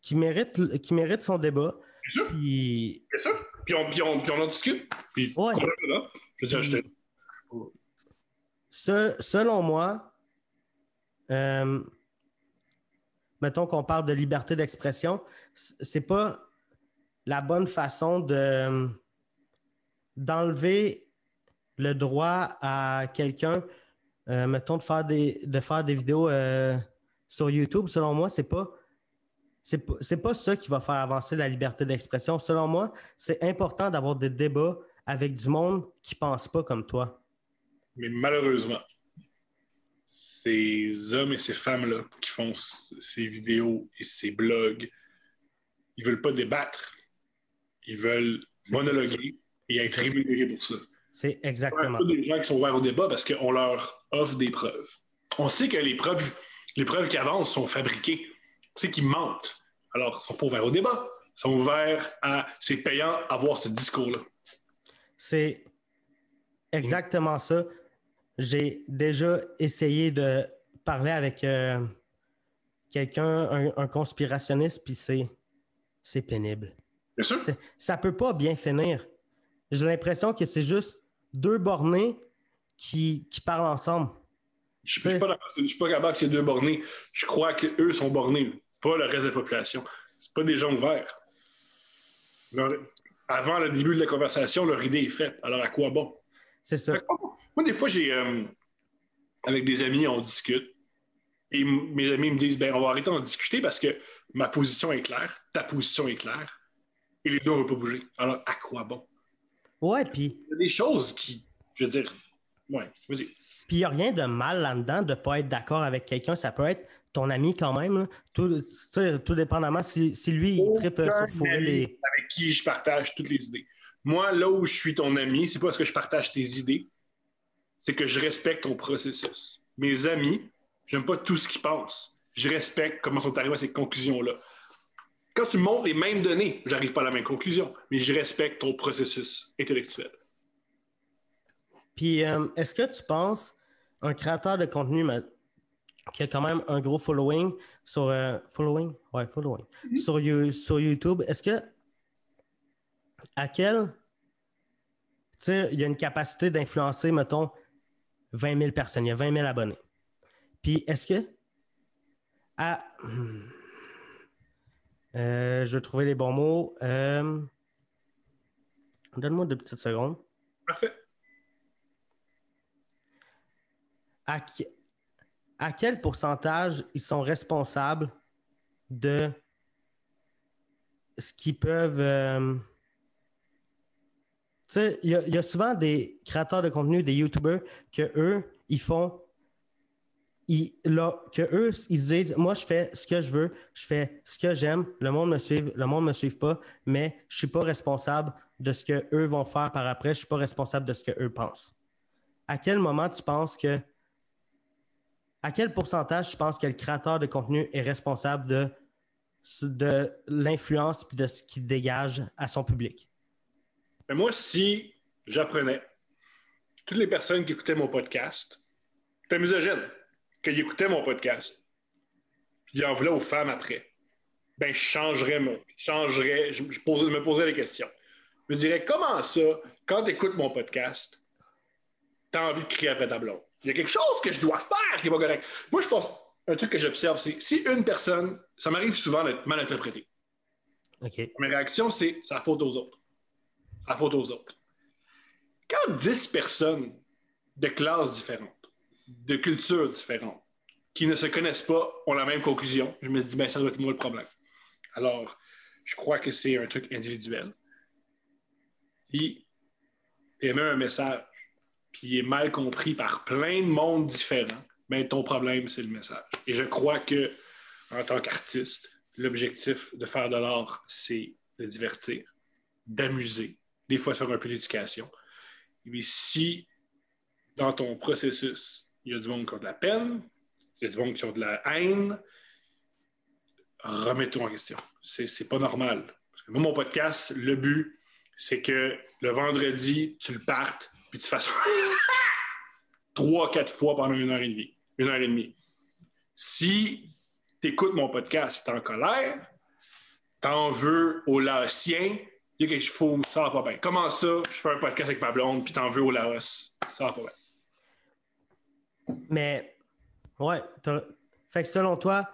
qui, mérite, qui mérite son débat. Bien sûr, Puis, bien sûr. Puis on, puis on, puis on en discute. Puis Ouais. là. Je veux dire, je te- se- selon moi, euh, mettons qu'on parle de liberté d'expression, c'est pas la bonne façon de d'enlever le droit à quelqu'un, euh, mettons, de faire des, de faire des vidéos euh, sur YouTube. Selon moi, c'est pas. C'est pas, ça qui va faire avancer la liberté d'expression. Selon moi, c'est important d'avoir des débats avec du monde qui pense pas comme toi. Mais malheureusement, ces hommes et ces femmes-là qui font ces vidéos et ces blogs, ils veulent pas débattre. Ils veulent monologuer et être rémunérés pour ça. C'est Il exactement. y a des gens qui sont ouverts au débat parce qu'on leur offre des preuves. On sait que les preuves, les preuves qui avancent sont fabriquées. Sait qu'ils mentent. Alors, ils ne sont pas ouverts au débat. Ils sont ouverts à. C'est payant avoir ce discours-là. C'est exactement ça. J'ai déjà essayé de parler avec euh, quelqu'un, un, un conspirationniste, puis c'est, c'est pénible. Bien sûr. C'est- ça peut pas bien finir. J'ai l'impression que c'est juste deux bornés qui, qui parlent ensemble. Je ne suis pas suis capable que ces deux bornés. Je crois qu'eux sont bornés, pas le reste de la population. C'est pas des gens ouverts. Leur- avant le début de la conversation, leur idée est faite. Alors, à quoi bon? C'est ça. Que, Moi, des fois, j'ai. euh, avec des amis, on discute. Et mes amis me disent ben, on va arrêter d'en discuter parce que ma position est claire, ta position est claire. Et les deux, ne veut pas bouger. Alors, à quoi bon? Ouais, puis Il y a des choses qui. Je veux dire. Ouais, vas-y. Puis il n'y a rien de mal là-dedans de ne pas être d'accord avec quelqu'un. Ça peut être ton ami quand même. là. Tout, dépendamment si, si lui, il tripe euh, sur les. avec qui je partage toutes les idées. Moi, là où je suis ton ami, c'est pas parce que je partage tes idées, c'est que je respecte ton processus. Mes amis, j'aime pas tout ce qu'ils pensent. Je respecte comment sont arrivés à ces conclusions-là. Quand tu montres les mêmes données, j'arrive pas à la même conclusion, mais je respecte ton processus intellectuel. Puis euh, est-ce que tu penses un créateur de contenu mais, qui a quand même un gros following sur euh, following, ouais, following sur, You- sur YouTube, est-ce que à quel tu sais, il y a une capacité d'influencer, mettons, 20 000 personnes, il y a 20 000 abonnés. Puis est-ce que à hmm, euh, je vais trouver les bons mots. Donne-moi deux petites secondes. Parfait. À, quel pourcentage ils sont responsables de ce qu'ils peuvent. euh, sais, il y, a souvent des créateurs de contenu, des YouTubers, que eux, ils font. Ils, que eux, ils se disent Moi, je fais ce que je veux, je fais ce que j'aime, le monde me suit, le monde ne me suit pas, mais je ne suis pas responsable de ce qu'eux vont faire par après, je ne suis pas responsable de ce qu'eux pensent. À quel moment tu penses que. À quel pourcentage tu penses que le créateur de contenu est responsable de, de l'influence et de ce qu'il dégage à son public? Mais moi, si j'apprenais toutes les personnes qui écoutaient mon podcast, c'était misogyne, qu'ils écoutaient mon podcast, puis ils en voulaient aux femmes après, ben je changerais, je, changerais, je, me poserais des questions. Je me dirais, comment ça, quand tu écoutes mon podcast, tu as envie de crier après ta? Il y a quelque chose que je dois faire qui n'est pas correct. Moi, je pense, un truc que j'observe, c'est si une personne, ça m'arrive souvent d'être mal interprété. OK. Ma réaction, c'est, c'est la faute aux autres à faute aux autres. Quand 10 personnes de classes différentes, de cultures différentes, qui ne se connaissent pas, ont la même conclusion, je me dis, ben, ça doit être moi le problème. Alors, je crois que c'est un truc individuel. Puis, émets un message, puis il est mal compris par plein de mondes différents, ben, ton problème, c'est le message. Et je crois que, en tant qu'artiste, l'objectif de faire de l'art, c'est de divertir, d'amuser, des fois faire un peu d'éducation. Mais si dans ton processus, il y a du monde qui a de la peine, il y a du monde qui a de la haine, remets-toi en question. C'est pas normal. Moi, mon podcast, le but, c'est que le vendredi, tu le partes, puis tu fasses trois, quatre fois pendant une heure et demie. Une heure et demie. Si tu écoutes mon podcast, tu es en colère, t'en veux au Laotien, il y a quelque chose, ça va pas bien. Comment ça, je fais un podcast avec ma blonde, puis t'en veux au Laos, ça va pas bien. Mais, ouais, fait que selon toi.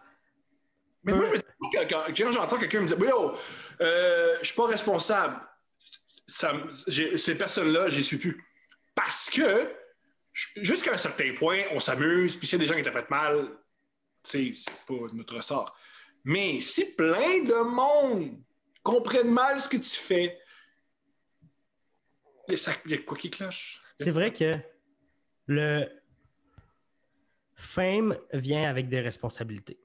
Mais moi, je me dis, quand, j'entends quelqu'un me dire, yo, euh, je suis pas responsable, ces personnes-là, j'y suis plus. Parce que, jusqu'à un certain point, on s'amuse, puis s'il y a des gens qui interprètent mal, c'est pas notre ressort. Mais si plein de monde comprennent mal ce que tu fais. Il y a, quoi qui cloche? C'est vrai que le fame vient avec des responsabilités.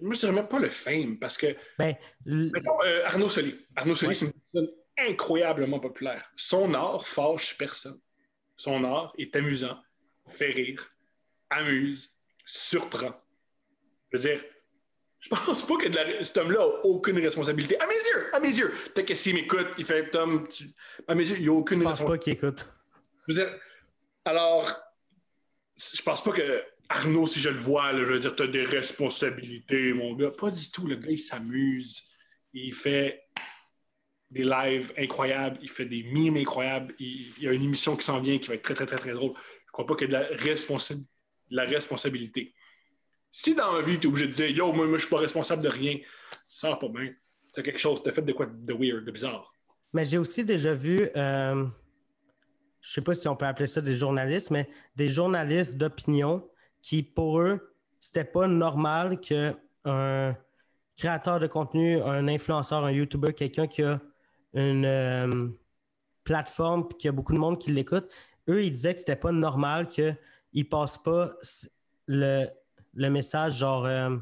Moi, je dirais même pas le fame parce que. Ben, Mettons, euh, Arnaud Soli. Arnaud Soli, c'est une personne incroyablement populaire. Son art fâche personne. Son art est amusant, fait rire, amuse, surprend. Je veux dire, je pense pas que de la... cet homme-là a aucune responsabilité. À mes yeux, à mes yeux. Peut-être que s'il m'écoute, il fait Tom, à mes yeux, il n'y a aucune je pense pas qu'il écoute. Je veux dire, alors, je pense pas que Arnaud, si je le vois, je veux dire, tu as des responsabilités, mon gars. Pas du tout. Le gars, il s'amuse. Il fait des lives incroyables. Il fait des mimes incroyables. Il, y a une émission qui s'en vient qui va être très, très, très, très drôle. Je crois pas qu'il y ait de la, responsabilité. Si dans la vie, tu es obligé de dire Yo, moi, moi je suis pas responsable de rien, ça va pas bien. C'est quelque chose, as fait de quoi de weird, de bizarre. Mais j'ai aussi déjà vu, euh, je sais pas si on peut appeler ça des journalistes, mais des journalistes d'opinion qui, pour eux, c'était pas normal qu'un créateur de contenu, un influenceur, un YouTuber, quelqu'un qui a une euh, plateforme et qui a beaucoup de monde qui l'écoute, eux, ils disaient que c'était pas normal qu'ils ne passent pas le, le message genre euh,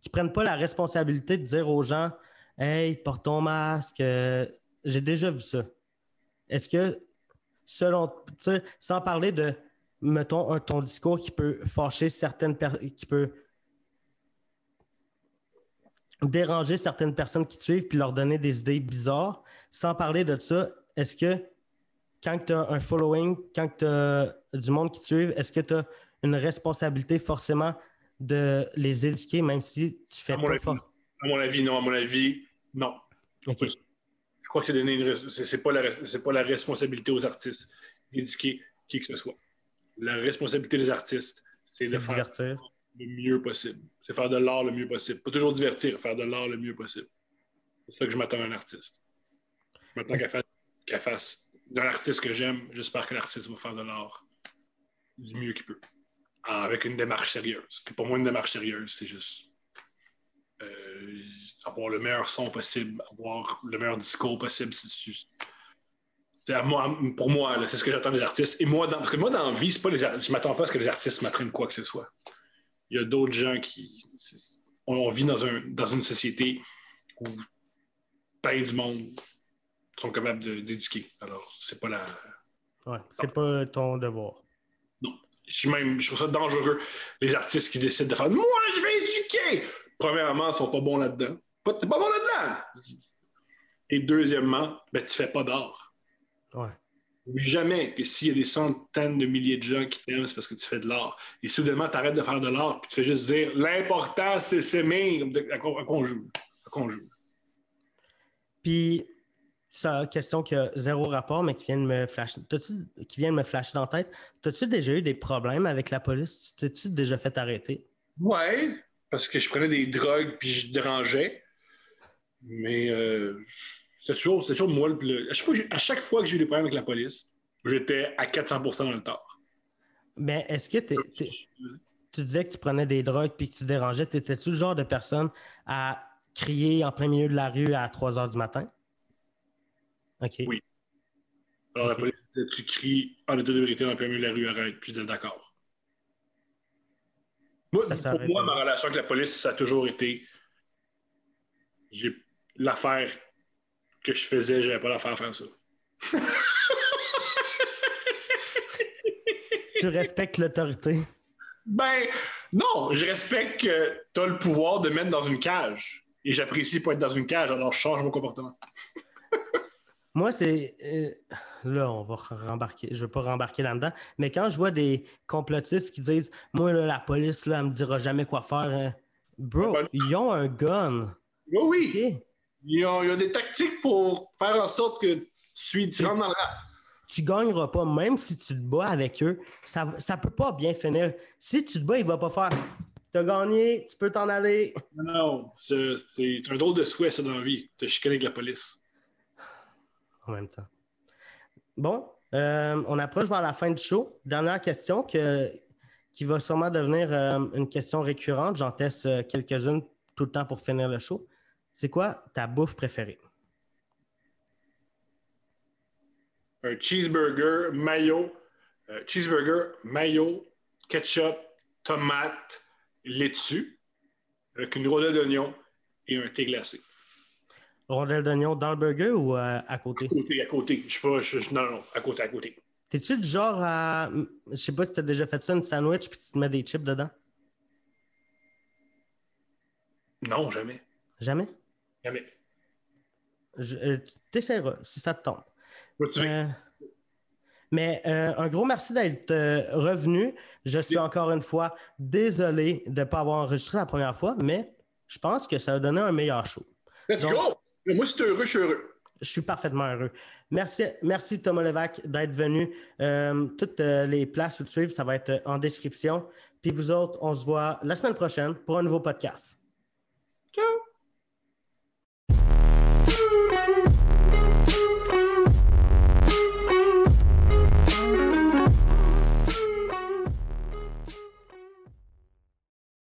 qui prennent pas la responsabilité de dire aux gens Hey, porte ton masque. J'ai déjà vu ça. Est-ce que, selon, sans parler de, mettons, ton discours qui peut fâcher certaines personnes, qui peut déranger certaines personnes qui te suivent puis leur donner des idées bizarres, sans parler de ça, est-ce que quand tu as un following, quand tu as du monde qui te suit, est-ce que tu as une responsabilité forcément de les éduquer, même si tu fais pas fort? À mon avis, non. À mon avis, non. Je crois que c'est donner une c'est pas, la... pas la responsabilité aux artistes d'éduquer qui que ce soit. La responsabilité des artistes, c'est de faire le mieux possible. C'est faire de l'art le mieux possible. Pas toujours divertir, faire de l'art le mieux possible. C'est ça que je m'attends à un artiste. Je m'attends qu'elle fasse d'un artiste que j'aime, j'espère que l'artiste va faire de l'art du mieux qu'il peut. avec une démarche sérieuse. pour moi, une démarche sérieuse, c'est juste. Euh, avoir le meilleur son possible, avoir le meilleur discours possible. C'est à moi, pour moi, c'est ce que j'attends des artistes. Et moi, dans, parce que moi, dans la vie, c'est pas les je m'attends pas à ce que les artistes m'apprennent quoi que ce soit. Il y a d'autres gens qui. On, vit dans, un, dans une société où plein du monde sont capables d'éduquer. Alors, c'est pas la. Ouais, c'est pas ton devoir. Non. Je, même, je trouve ça dangereux, les artistes qui décident de faire Moi, je vais éduquer! Premièrement, ils sont pas bons là-dedans. T'es pas bon là-dedans! Et deuxièmement, ben, tu fais pas d'art. Ouais. Jamais que s'il y a des centaines de milliers de gens qui t'aiment, c'est parce que tu fais de l'art. Et soudainement, tu arrêtes de faire de l'art, puis tu fais juste dire l'important, c'est s'aimer. À quoi on joue? Puis, ça, question qui a zéro rapport, mais qui vient de me flasher, qui vient de me flasher dans la tête. T'as-tu déjà eu des problèmes avec la police? T'es-tu déjà fait arrêter? Ouais, parce que je prenais des drogues puis je dérangeais. Mais euh, c'est toujours, toujours moi le. À chaque, fois que, j'ai eu des problèmes avec la police, j'étais à 400% dans le tort. Mais est-ce que tu disais que tu prenais des drogues puis que tu dérangeais? T'étais-tu le genre de personne à crier en plein milieu de la rue à 3 heures du matin? OK. Oui. Alors la police tu cries en état de vérité le plein milieu de la rue, arrête. Puis je dis d'accord. Moi, pour moi, ma relation avec la police, ça a toujours été. J'ai l'affaire que je faisais, j'avais pas l'affaire à faire ça. tu respectes l'autorité. Ben, non, je respecte que tu as le pouvoir de mettre dans une cage. Et j'apprécie pas être dans une cage, alors je change mon comportement. Moi, c'est. Euh, là, on va rembarquer. Je ne veux pas rembarquer là-dedans. Mais quand je vois des complotistes qui disent Moi, la police, là, elle me dira jamais quoi faire. Hein. Bro, ils ont un gun. Oui, oui. Ils, ont, des tactiques pour faire en sorte que tu, tu rentres dans la. Tu gagneras pas, même si tu te bats avec eux. Ça ne peut pas bien finir. Si tu te bats, il ne va pas faire T'as gagné, tu peux t'en aller. Non, c'est un drôle de souhait, ça, dans la vie. Te chicaner avec la police. En même temps. Bon, euh, on approche vers la fin du show. Dernière question que, qui va sûrement devenir euh, une question récurrente. J'en teste euh, quelques-unes tout le temps pour finir le show. C'est quoi ta bouffe préférée? Un cheeseburger, mayo, cheeseburger, mayo, ketchup, tomate, laitue, avec une rondelle d'oignon et un thé glacé. Rondelle d'oignon dans le burger ou euh, à côté? À côté, à côté. Je sais pas, je, non, non, à côté, à côté. T'es-tu du genre à. Je sais pas si tu as déjà fait ça, une sandwich, puis tu te mets des chips dedans? Non, jamais. Jamais? Jamais. Euh, T'essaieras, si ça te tente. Euh, mais un gros merci d'être revenu. Je suis encore une fois désolé de ne pas avoir enregistré la première fois, mais je pense que ça a donné un meilleur show. Let's go! Moi, si tu heureux, je suis heureux. Je suis parfaitement heureux. Merci, merci Thomas Levac d'être venu. Euh, toutes euh, les places où tu suivre, ça va être en description. Puis vous autres, on se voit la semaine prochaine pour un nouveau podcast. Ciao!